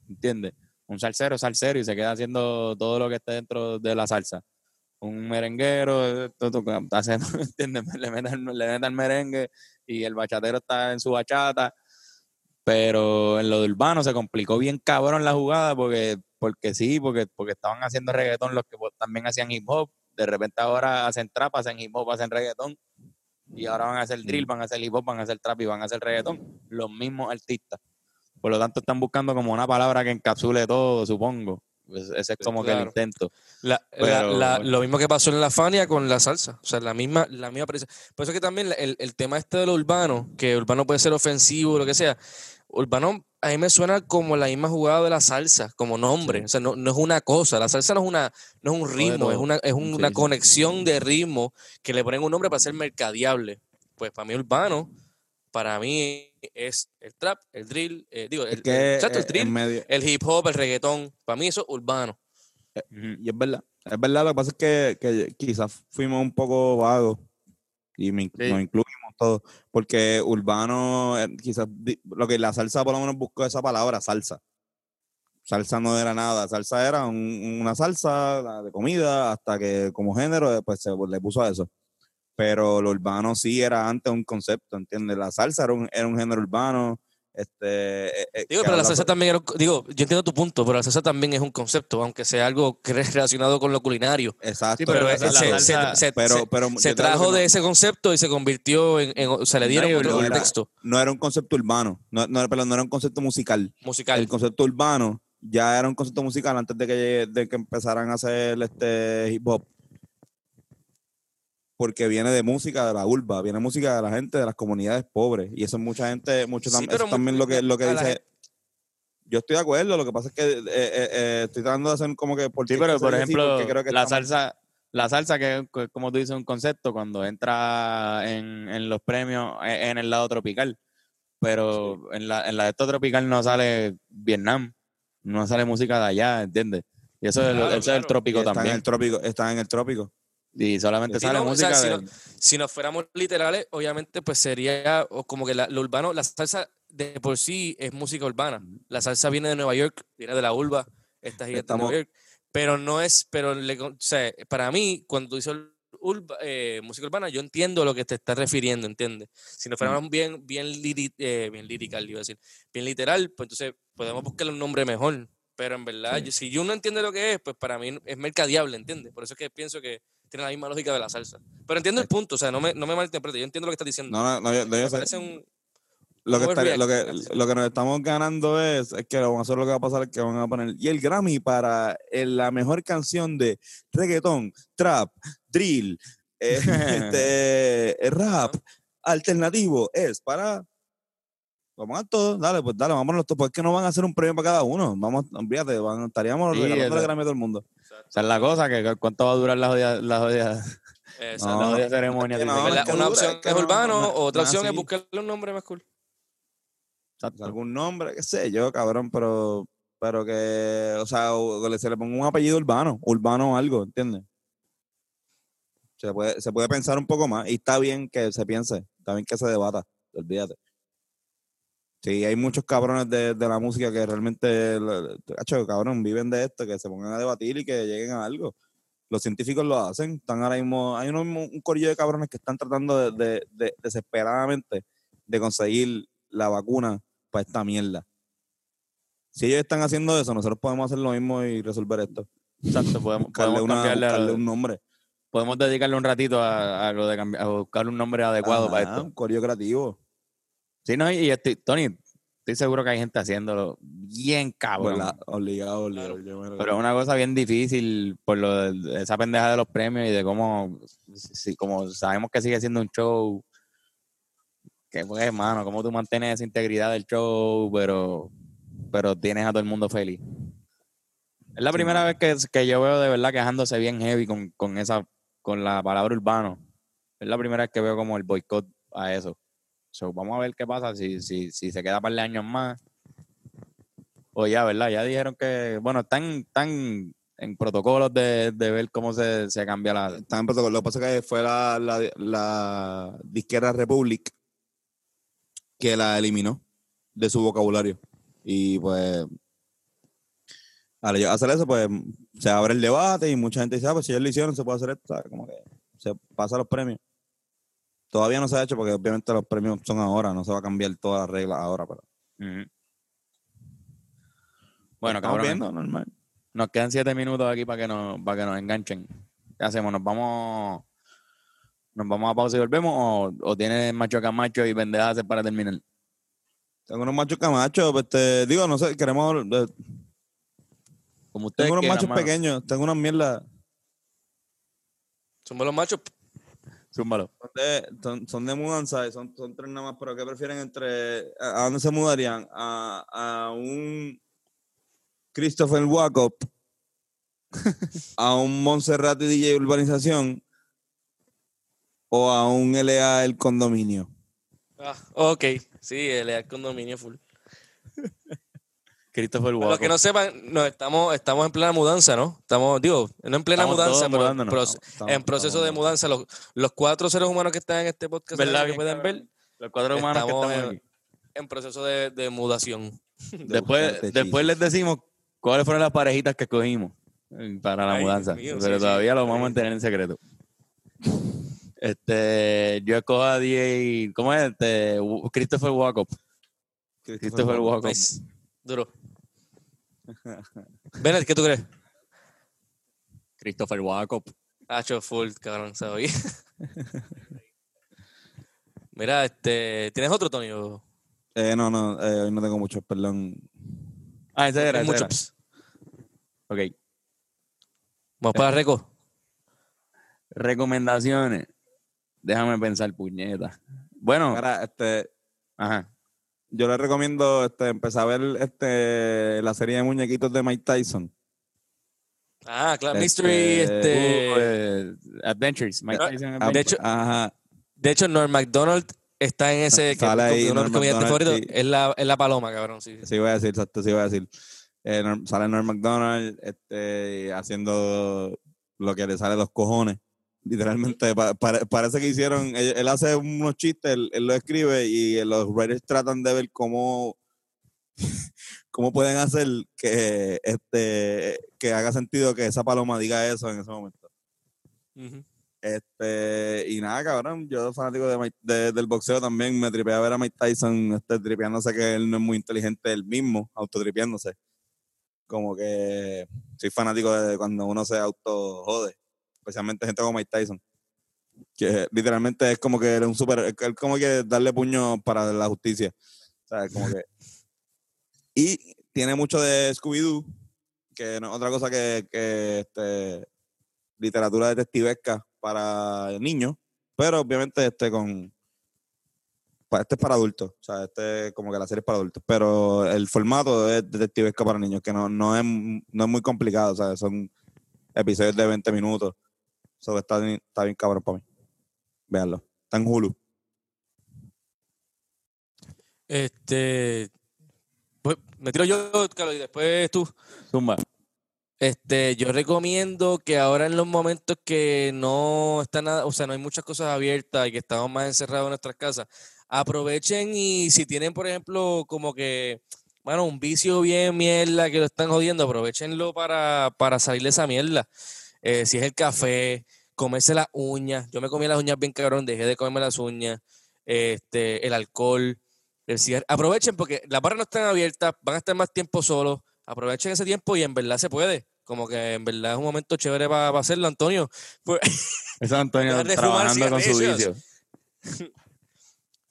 ¿entiendes? Un salsero, salsero y se queda haciendo todo lo que esté dentro de la salsa. Un merenguero, está haciendo, ¿entiendes? Le mete, el- merengue y el bachatero está en su bachata. Pero en lo de urbano se complicó bien cabrón la jugada porque, porque sí, porque, porque estaban haciendo reggaetón los que también hacían hip hop. De repente ahora hacen trap, hacen hip hop, hacen reggaetón. Y ahora van a hacer drill, van a hacer hip hop, van a hacer trap y van a hacer reggaetón. Los mismos artistas. Por lo tanto, están buscando como una palabra que encapsule todo, supongo. Pues ese es como que el intento. La- Pero, la- la- bueno. lo mismo que pasó en la Fania con la salsa. O sea, la misma, la misma. Por eso es que también el, el tema este de lo urbano, que urbano puede ser ofensivo, lo que sea. Urbano a mí me suena como la misma jugada de la salsa, como nombre. O sea, no, no es una cosa. La salsa no es una, no es un ritmo, es una, es una sí. conexión de ritmo que le ponen un nombre para ser mercadeable. Pues para mí urbano, para mí es el trap, el drill, eh, digo, el, Es que el- exacto, el eh, drill, en medio, el hip hop, el reggaetón. Para mí eso es urbano. Ujú. y es verdad. Es verdad, lo que pasa es que, que quizás fuimos un poco vagos y me, nos incluimos todos, porque urbano, eh, quizás lo que la salsa por lo menos buscó esa palabra, salsa. Salsa no era nada, salsa era un- una salsa de comida, hasta que como género después se le puso a eso. Pero lo urbano sí era antes un concepto, ¿entiendes? La salsa era un género urbano. Este, eh, eh, Digo, pero la salsa también era, un co- digo, yo entiendo tu punto, pero la salsa también es un concepto, aunque sea algo que es relacionado con lo culinario. Exacto. Sí, pero se, salsa- se- se- pero, se- pero se trajo no- de ese concepto y se convirtió en, en- o sea, le dieron No, otro no era- contexto no era un concepto urbano, no, no, perdón, no era un concepto musical. musical. El concepto urbano ya era un concepto musical antes de que, de que empezaran a hacer este hip hop. Porque viene de música de la urba, viene música de la gente de las comunidades pobres. Y eso es mucha gente, mucho Sí, tam- eso también lo que, lo que dice. Yo estoy de acuerdo, lo que pasa es que eh, eh, eh, estoy tratando de hacer como que. ¿por Sí, pero por ejemplo, Porque creo que la estamos- salsa, la salsa que que como tú dices un concepto cuando entra en, en los premios e- en el lado tropical, pero en la en la de esto tropical no sale Vietnam, no sale música de allá, ¿entiendes? Y eso, es, el- Claro, es el trópico está en también. el trópico, está en el trópico. Y solamente Sí, sale no, o sea, música si de- Si nos fuéramos literales, obviamente, pues sería o como que la- lo urbano, la salsa de por sí es música urbana. La salsa viene de Nueva York, viene de la urba, esta gigante de Estamos- Nueva York. Pero no es, pero le, o sea, para mí, cuando tú dices urba- eh, música urbana, yo entiendo a lo que te estás refiriendo, ¿entiendes? Si nos fuéramos bien, bien, liri- eh, bien lirical, iba a decir, bien literal, pues entonces podemos buscarle un nombre mejor. Pero en verdad, yo- si yo no entiende lo que es, pues para mí es mercadeable, ¿entiendes? Por eso es que pienso que tiene la misma lógica de la salsa. Pero entiendo el punto, o sea, no me, no me malinterprete, yo entiendo lo que estás diciendo. No, no, no, yo, sé. parece un... Lo que, lo, que, lo que nos estamos ganando es, es que vamos a hacer lo que va a pasar es que van a poner y el Grammy para eh, la mejor canción de reggaetón, trap, drill, eh, este, rap, alternativo es para vamos a todo, dale, pues dale, vamos a ponerlo todo, porque es que no van a hacer un premio para cada uno, vamos, olvídate, van, estaríamos Sí, regalando el Grammy a todo el mundo. esa es la cosa, que cuánto va a durar la jodida, la jodida, Exacto. la jodida ceremonia. es que no, es que Una opción es que es no- urbano, no- otra opción es buscarle un nombre más cool. Exacto. algún nombre, qué sé yo, cabrón, pero, pero que, o sea, o- que le- se le ponga un apellido urbano, urbano o algo, ¿entiendes? Se puede, se puede pensar un poco más y está bien que se piense, está bien que se debata, olvídate. Sí, hay muchos cabrones de, de la música que realmente, cacho, cabrón, viven de esto, que se pongan a debatir y que lleguen a algo. Los científicos lo hacen, están ahora mismo, hay uno- un corillo de cabrones que están tratando de, de- de- desesperadamente de conseguir la vacuna para esta mierda. Si ellos están haciendo eso, nosotros podemos hacer lo mismo y resolver esto. Exacto, podemos, Buscarle, podemos una- cambiarle a- buscarle un nombre. podemos dedicarle un ratito a, a lo de cambiar, a buscar un nombre adecuado para esto. Un corillo creativo. Sí, no, y estoy, Tony, estoy seguro que hay gente haciéndolo bien cabrón. Obligado, obligado. Claro. Pero es una cosa bien difícil por lo de esa pendeja de los premios y de cómo, si, como sabemos que sigue siendo un show, que pues, hermano, cómo tú mantienes esa integridad del show, pero, pero tienes a todo el mundo feliz. Es la Sí, primera vez que, que yo veo de verdad quejándose bien heavy con, con esa, con la palabra urbano. Es la primera vez que veo como el boicot a eso. Vamos a ver qué pasa si, si, si se queda un par de años más. O ya, ¿verdad? Ya dijeron que, bueno, están, están en protocolos de, de ver cómo se, se cambia la... Está en protocolo. Lo que pasa es que fue la, la, la disquera Republic que la eliminó de su vocabulario. Y pues, al hacer eso, pues se abre el debate y mucha gente dice, ah, pues si ellos lo hicieron, se puede hacer esto. ¿sabes? Como que se pasa los premios. Todavía no se ha hecho porque obviamente los premios son ahora, no se va a cambiar todas las reglas ahora. Pero. Bueno, estamos cabrón, viendo, normal. nos quedan siete minutos aquí para que nos, para que nos enganchen. ¿Qué hacemos? ¿Nos vamos, nos vamos a pausa y volvemos? ¿O, o tiene macho camacho y pendejadas para terminar? Tengo unos machos camachos, pues, este, digo, no sé, queremos. eh, Como ustedes tengo unos quieran, machos mano. pequeños, tengo unas mierdas. Son los machos. Zúmbalo. Son de, son, son de mudanza, y son, son tres nada más, pero ¿qué prefieren entre. ¿A, a dónde se mudarían? ¿A, a un Christopher Wacop? ¿A un Montserrat y DJ Urbanización? ¿O a un LA El Condominio? Ah, ok. Sí, el el condominio full. Christopher Para Walker. los que no sepan, no, estamos, estamos en plena mudanza, ¿no? Estamos, digo, no en plena Estamos mudanza, pero Estamos- en proceso estamos- de mudanza. Los, los cuatro seres humanos que están en este podcast ¿Verdad? que pueden ver, Los cuatro humanos que Estamos estamos en- aquí. en proceso de, de mudación. Después, después les decimos cuáles fueron las parejitas que escogimos eh, para la Ay, mudanza. Mío, pero sí, sí, todavía lo vamos a mantener en secreto. Este, yo escojo a DJ, ¿cómo es? Este, Christopher Walkup. Christopher. Nice. Duro. Bennett, ¿qué tú crees? Christopher Walkup. Hacho full, cabrón, se oye. Mira, este, ¿tienes otro, Tony? o- Eh, no, no, eh, hoy no tengo muchos, perdón. Ah, ese era, ese muchos? era. Ok. Vamos para Reco. Recomendaciones. Déjame pensar, puñeta. Bueno, Ahora, este, ajá. Yo les recomiendo este, empezar a ver este, la serie de muñequitos de Mike Tyson. Ah, claro, Este, Mystery, este... Uh, eh, Adventures. Mike No, Tyson Ah, Adventures. de hecho- Ajá. De hecho, Norm MacDonald está en ese que Sale ahí, uno de Norm mis comediantes favoritos. sí. Es la, es la paloma, cabrón. Sí. Sí, voy a decir, exacto, sí voy a decir. Eh, Norm- sale Norm MacDonald este, haciendo lo que le sale de los cojones. Literalmente, pa- pare- parece que hicieron, él, él hace unos chistes, él, él lo escribe y los writers tratan de ver cómo, cómo pueden hacer que, este, que haga sentido que esa paloma diga eso en ese momento. Este, y nada, cabrón, yo fanático de, del boxeo también, me tripé a ver a Mike Tyson este, tripeándose que él no es muy inteligente él mismo, autotripeándose. Como que soy fanático de cuando uno se auto jode, especialmente gente como Mike Tyson. Que literalmente es como que era un super, como que darle puño para la justicia. Como que. Y tiene mucho de Scooby-Doo, que no es otra cosa que, que este, literatura detectivesca para niños, pero obviamente este con este es para adultos, o sea, este como que la serie es para adultos, pero el formato es detectivesca para niños, que no, no, es, no es muy complicado, o sea, son episodios de 20 minutos, eso está, bien- está bien cabrón para mí. Véanlo, está en Hulu. Este. Pues, me tiro yo, Carlos, y después tú. Zumba. Este, yo recomiendo que ahora en los momentos que no está nada, o sea, no hay muchas cosas abiertas y que estamos más encerrados en nuestras casas, aprovechen y si tienen, por ejemplo, como que, bueno, un vicio bien mierda que lo están jodiendo, aprovechenlo para, para salir de esa mierda. Eh, si es el café, comerse las uñas, yo me comí las uñas bien cabrón, dejé de comerme las uñas, este, el alcohol, el cigarro. Aprovechen porque las barras no están abiertas, van a estar más tiempo solos. Aprovechen ese tiempo y en verdad se puede. Como que en verdad es un momento chévere para hacerlo, Antonio. Pues, es Antonio trabajando con su vicio.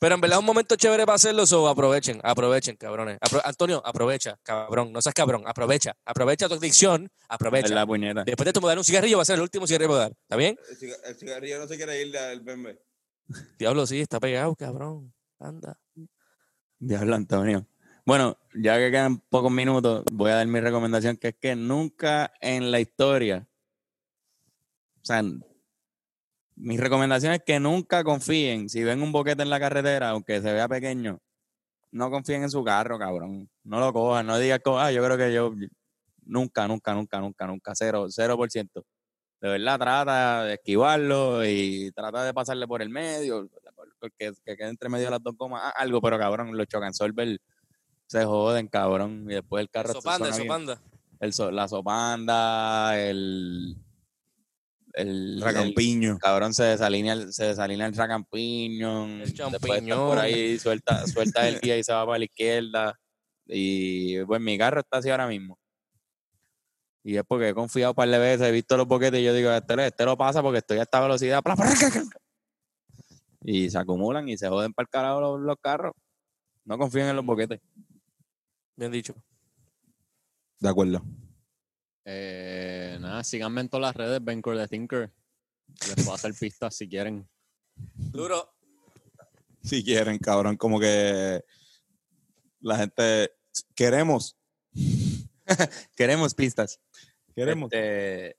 pero en verdad es un momento chévere para hacerlo, so aprovechen, aprovechen, cabrones. Apro- Antonio, aprovecha, cabrón, no seas cabrón, aprovecha, aprovecha tu adicción, aprovecha. la puñeta. Después de tu dar un cigarrillo va a ser el último cigarrillo que voy a dar, ¿está bien? El, cigarrillo no se quiere ir del bembe. Diablo, sí, está pegado, cabrón. Anda. Diablo, Antonio. Bueno, ya que quedan pocos minutos, voy a dar mi recomendación, que es que nunca en la historia, o sea, mi recomendación es que nunca confíen, si ven un boquete en la carretera, aunque se vea pequeño, no confíen en su carro, cabrón. No lo cojan, no digas, ah, yo creo que yo, nunca, nunca, nunca, nunca, nunca, cero, cero por ciento. De verdad, trata de esquivarlo y trata de pasarle por el medio, que, que quede entre medio de las dos gomas, ah, algo, pero cabrón, los chocan solver se joden, cabrón. Y después el carro Eso panda, suena eso bien. panda. El so- la sopanda, el. El, el cabrón se desalinea, el- se desalinea el racampiño. El champiñón. por ahí, suelta, suelta el guía y se va para la izquierda. Y pues mi carro está así ahora mismo. Y es porque he confiado un par de veces, he visto los boquetes y yo digo, este, lo- este lo pasa porque estoy a esta velocidad. Y se acumulan y se joden para el carajo los, los carros. No confíen en los boquetes. Bien dicho. De acuerdo. Eh, nada, síganme en todas las redes, Bencore the Thinker. Les puedo hacer pistas si quieren. Duro. Si quieren, cabrón, como que la gente queremos, Queremos pistas. queremos. Este,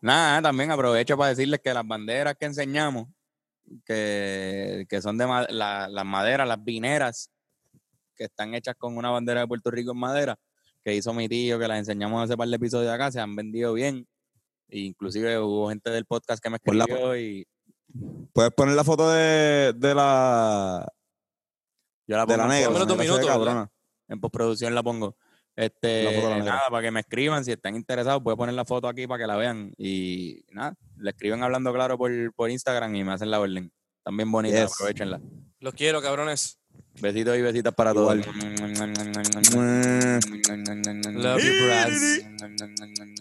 nada, también aprovecho para decirles que las banderas que enseñamos, que, que son de ma- la- las maderas, las vineras, que están hechas con una bandera de Puerto Rico en madera, que hizo mi tío, que las enseñamos hace par de episodios acá, se han vendido bien. E inclusive hubo gente del podcast que me escribió y Puedes poner la foto de, de la yo la de pongo la negra. La minutos, cabrona. en postproducción la pongo. Este, La la nada, para que me escriban, si están interesados, puedo poner la foto aquí para que la vean. Y nada, le escriben hablando claro por, por Instagram y me hacen la orden. También bonita, Yes. aprovechenla. Los quiero, cabrones. Besitos y besitas para todos. Love you.